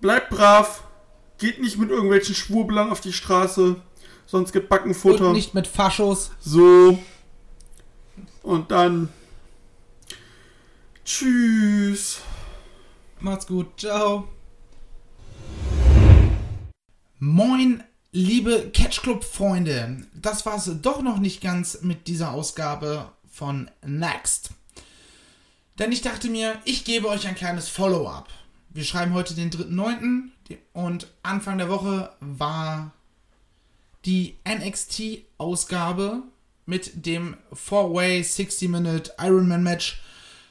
bleibt brav. Geht nicht mit irgendwelchen Schwurbelern auf die Straße. Sonst gibt Backenfutter. Und nicht mit Faschos. So. Und dann. Tschüss. Macht's gut. Ciao. Moin, liebe Catch Club Freunde. Das war's doch noch nicht ganz mit dieser Ausgabe von Next. Denn ich dachte mir, ich gebe euch ein kleines Follow-up. Wir schreiben heute den 3.9. und Anfang der Woche war die NXT-Ausgabe mit dem 4-Way 60-Minute Ironman Match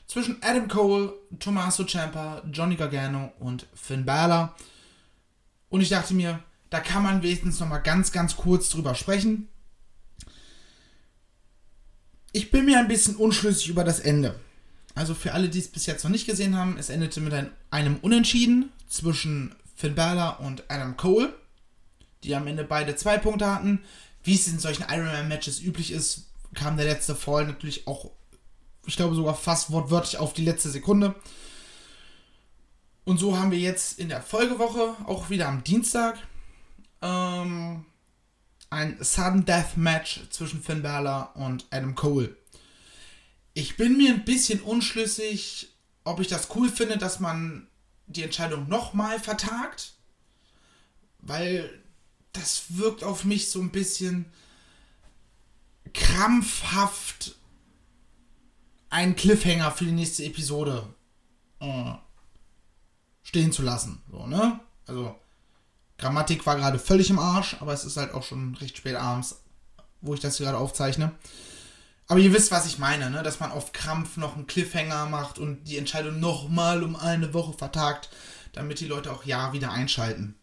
zwischen Adam Cole, Tommaso Ciampa, Johnny Gargano und Finn Balor. Und ich dachte mir, da kann man wenigstens noch mal ganz, ganz kurz drüber sprechen. Ich bin mir ein bisschen unschlüssig über das Ende. Also für alle, die es bis jetzt noch nicht gesehen haben, es endete mit ein, einem Unentschieden zwischen Finn Balor und Adam Cole, die am Ende beide zwei Punkte hatten wie es in solchen Ironman-Matches üblich ist, kam der letzte Fall natürlich auch, ich glaube sogar fast wortwörtlich auf die letzte Sekunde. Und so haben wir jetzt in der Folgewoche, auch wieder am Dienstag, ähm, ein Sudden Death Match zwischen Finn Balor und Adam Cole. Ich bin mir ein bisschen unschlüssig, ob ich das cool finde, dass man die Entscheidung nochmal vertagt, weil das wirkt auf mich so ein bisschen krampfhaft einen Cliffhanger für die nächste Episode äh, stehen zu lassen. So, ne? Also, Grammatik war gerade völlig im Arsch, aber es ist halt auch schon recht spät abends, wo ich das hier gerade aufzeichne. Aber ihr wisst, was ich meine, ne? dass man auf Krampf noch einen Cliffhanger macht und die Entscheidung nochmal um eine Woche vertagt, damit die Leute auch ja wieder einschalten.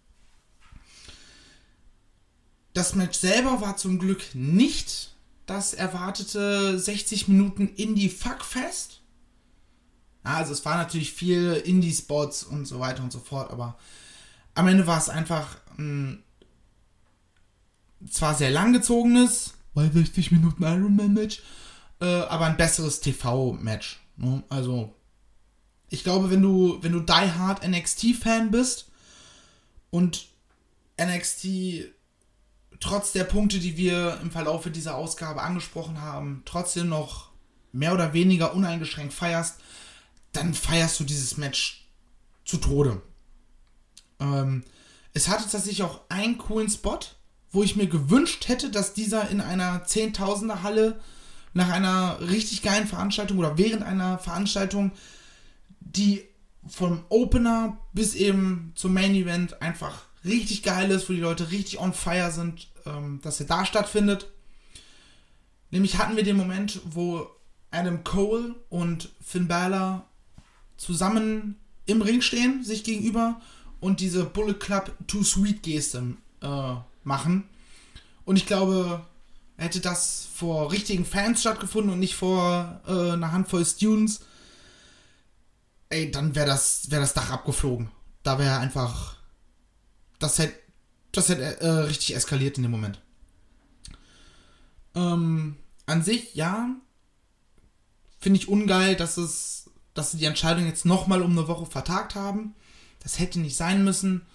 Das Match selber war zum Glück nicht das erwartete 60 Minuten Indie-Fuckfest. Also es war natürlich viel Indie-Spots und so weiter und so fort, aber am Ende war es einfach ein zwar sehr langgezogenes, weil 60 Minuten Ironman-Match, äh, aber ein besseres TV-Match. Ne? Also ich glaube, wenn du, wenn du Die Hard NXT-Fan bist und NXT trotz der Punkte, die wir im Verlauf dieser Ausgabe angesprochen haben, trotzdem noch mehr oder weniger uneingeschränkt feierst, dann feierst du dieses Match zu Tode. Ähm, es hatte tatsächlich auch einen coolen Spot, wo ich mir gewünscht hätte, dass dieser in einer Zehntausender Halle nach einer richtig geilen Veranstaltung oder während einer Veranstaltung, die vom Opener bis eben zum Main Event einfach richtig geil ist, wo die Leute richtig on fire sind, ähm, dass er da stattfindet. Nämlich hatten wir den Moment, wo Adam Cole und Finn Balor zusammen im Ring stehen, sich gegenüber und diese Bullet Club Too Sweet Geste äh, machen. Und ich glaube, hätte das vor richtigen Fans stattgefunden und nicht vor äh, einer Handvoll Students, ey, dann wäre das, wär das Dach abgeflogen. Da wäre einfach das hätte das hätte äh, richtig eskaliert in dem Moment. Ähm, an sich, ja, finde ich ungeil, dass es, dass sie die Entscheidung jetzt nochmal um eine Woche vertagt haben. Das hätte nicht sein müssen.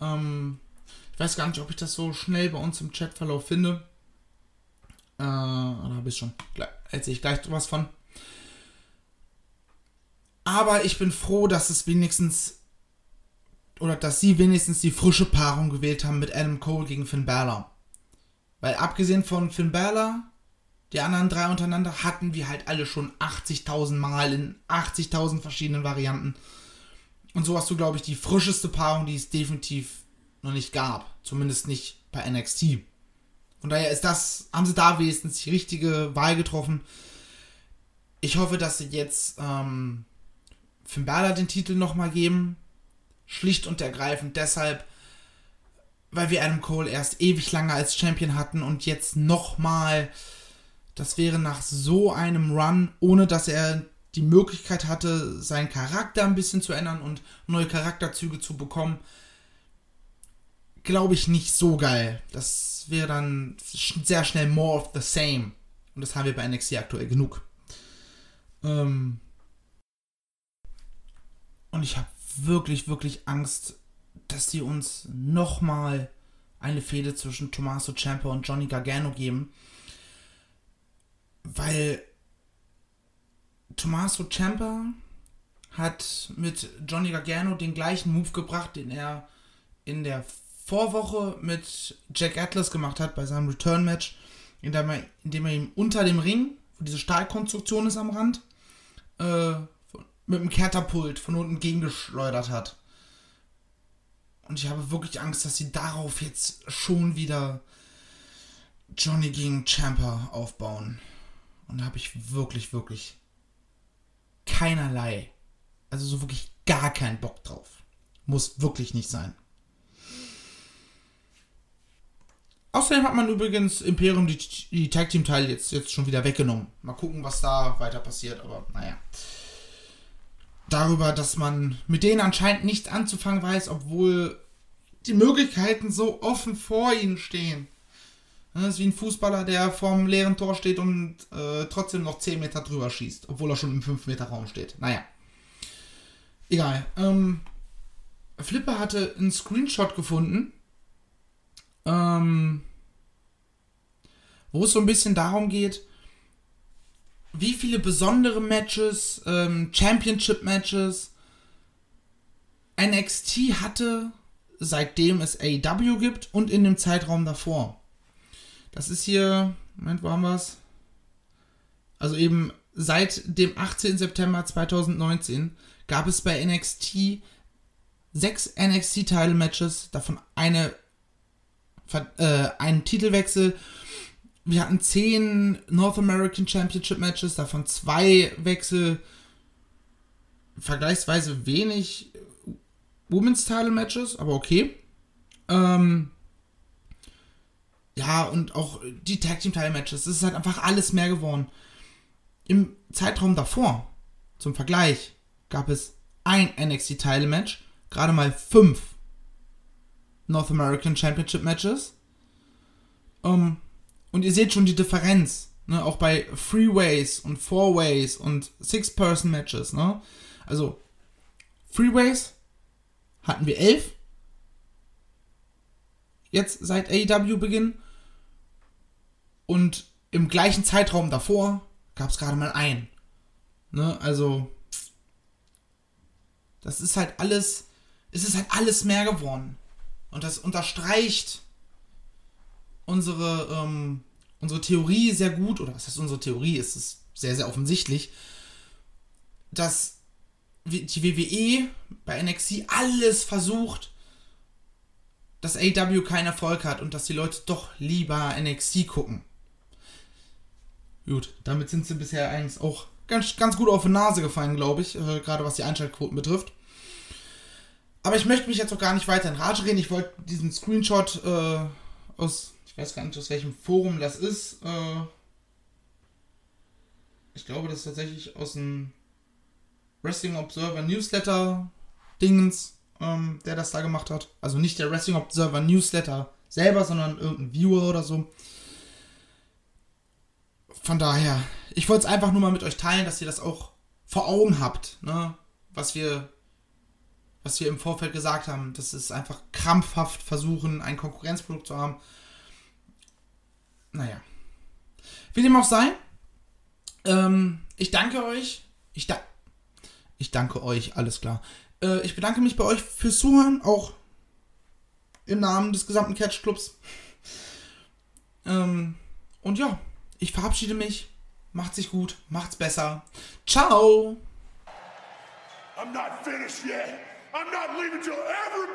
Ähm, ich weiß gar nicht, ob ich das so schnell bei uns im Chatverlauf finde. Äh, da habe ich schon. Erzähle ich gleich was von. Aber ich bin froh, dass es wenigstens. Oder dass sie wenigstens die frische Paarung gewählt haben mit Adam Cole gegen Finn Balor. Weil abgesehen von Finn Balor, die anderen drei untereinander, hatten wir halt alle schon 80.000 Mal in 80.000 verschiedenen Varianten. Und so hast du, glaube ich, die frischeste Paarung, die es definitiv noch nicht gab. Zumindest nicht bei NXT. Von daher ist das, haben sie da wenigstens die richtige Wahl getroffen. Ich hoffe, dass sie jetzt ähm, Finn Balor den Titel nochmal geben. Schlicht und ergreifend deshalb, weil wir Adam Cole erst ewig lange als Champion hatten und jetzt nochmal, das wäre nach so einem Run, ohne dass er die Möglichkeit hatte, seinen Charakter ein bisschen zu ändern und neue Charakterzüge zu bekommen, glaube ich nicht so geil. Das wäre dann sehr schnell more of the same. Und das haben wir bei NXT aktuell genug. Ähm und ich habe wirklich, wirklich Angst, dass die uns nochmal eine Fehde zwischen Tommaso Ciampa und Johnny Gargano geben. Weil Tommaso Ciampa hat mit Johnny Gargano den gleichen Move gebracht, den er in der Vorwoche mit Jack Atlas gemacht hat bei seinem Return-Match, indem er, indem er ihm unter dem Ring, wo diese Stahlkonstruktion ist am Rand, äh, mit dem Katapult von unten gegengeschleudert hat. Und ich habe wirklich Angst, dass sie darauf jetzt schon wieder Johnny gegen Champa aufbauen. Und da habe ich wirklich, wirklich keinerlei, also so wirklich gar keinen Bock drauf. Muss wirklich nicht sein. Außerdem hat man übrigens Imperium die, die Tag Team Teile jetzt, jetzt schon wieder weggenommen. Mal gucken, was da weiter passiert, aber naja darüber, dass man mit denen anscheinend nichts anzufangen weiß, obwohl die Möglichkeiten so offen vor ihnen stehen. Das ist wie ein Fußballer, der vorm leeren Tor steht und äh, trotzdem noch 10 Meter drüber schießt, obwohl er schon im 5 Meter Raum steht. Naja. Egal. Ähm, Flipper hatte einen Screenshot gefunden, ähm, wo es so ein bisschen darum geht, wie viele besondere Matches, ähm, Championship-Matches NXT hatte, seitdem es AEW gibt und in dem Zeitraum davor. Das ist hier, Moment, wo haben wir es? Also eben seit dem 18. September 2019 gab es bei NXT sechs NXT-Title-Matches, davon eine, äh, einen Titelwechsel wir hatten zehn North American Championship Matches, davon zwei Wechsel, vergleichsweise wenig Women's Title Matches, aber okay. Ähm, ja, und auch die Tag Team Title Matches, das ist halt einfach alles mehr geworden. Im Zeitraum davor, zum Vergleich, gab es ein NXT Title Match, gerade mal fünf North American Championship Matches. Ähm, und ihr seht schon die Differenz. Ne? Auch bei Freeways und Fourways und Six-Person-Matches. Ne? Also, Freeways hatten wir elf. Jetzt seit AEW-Beginn. Und im gleichen Zeitraum davor gab es gerade mal ein. Ne? Also, das ist halt alles, es ist halt alles mehr geworden. Und das unterstreicht unsere, ähm, unsere Theorie sehr gut, oder was heißt unsere Theorie, ist es sehr, sehr offensichtlich, dass die WWE bei NXT alles versucht, dass AW keinen Erfolg hat und dass die Leute doch lieber NXT gucken. Gut, damit sind sie bisher eigentlich auch ganz, ganz gut auf die Nase gefallen, glaube ich, äh, gerade was die Einschaltquoten betrifft. Aber ich möchte mich jetzt auch gar nicht weiter in Rage reden. Ich wollte diesen Screenshot äh, aus ich weiß gar nicht, aus welchem Forum das ist. Äh, ich glaube, das ist tatsächlich aus dem Wrestling Observer Newsletter Dingens, ähm, der das da gemacht hat. Also nicht der Wrestling Observer Newsletter selber, sondern irgendein Viewer oder so. Von daher, ich wollte es einfach nur mal mit euch teilen, dass ihr das auch vor Augen habt, ne? was wir was wir im Vorfeld gesagt haben, dass es einfach krampfhaft versuchen, ein Konkurrenzprodukt zu haben naja. Wie dem auch sei, ähm, ich danke euch. Ich, da ich danke euch, alles klar. Äh, ich bedanke mich bei euch fürs Zuhören, auch im Namen des gesamten Catch Clubs. Ähm, und ja, ich verabschiede mich. Macht sich gut, macht's besser. Ciao! I'm not finished yet. I'm not leaving till everybody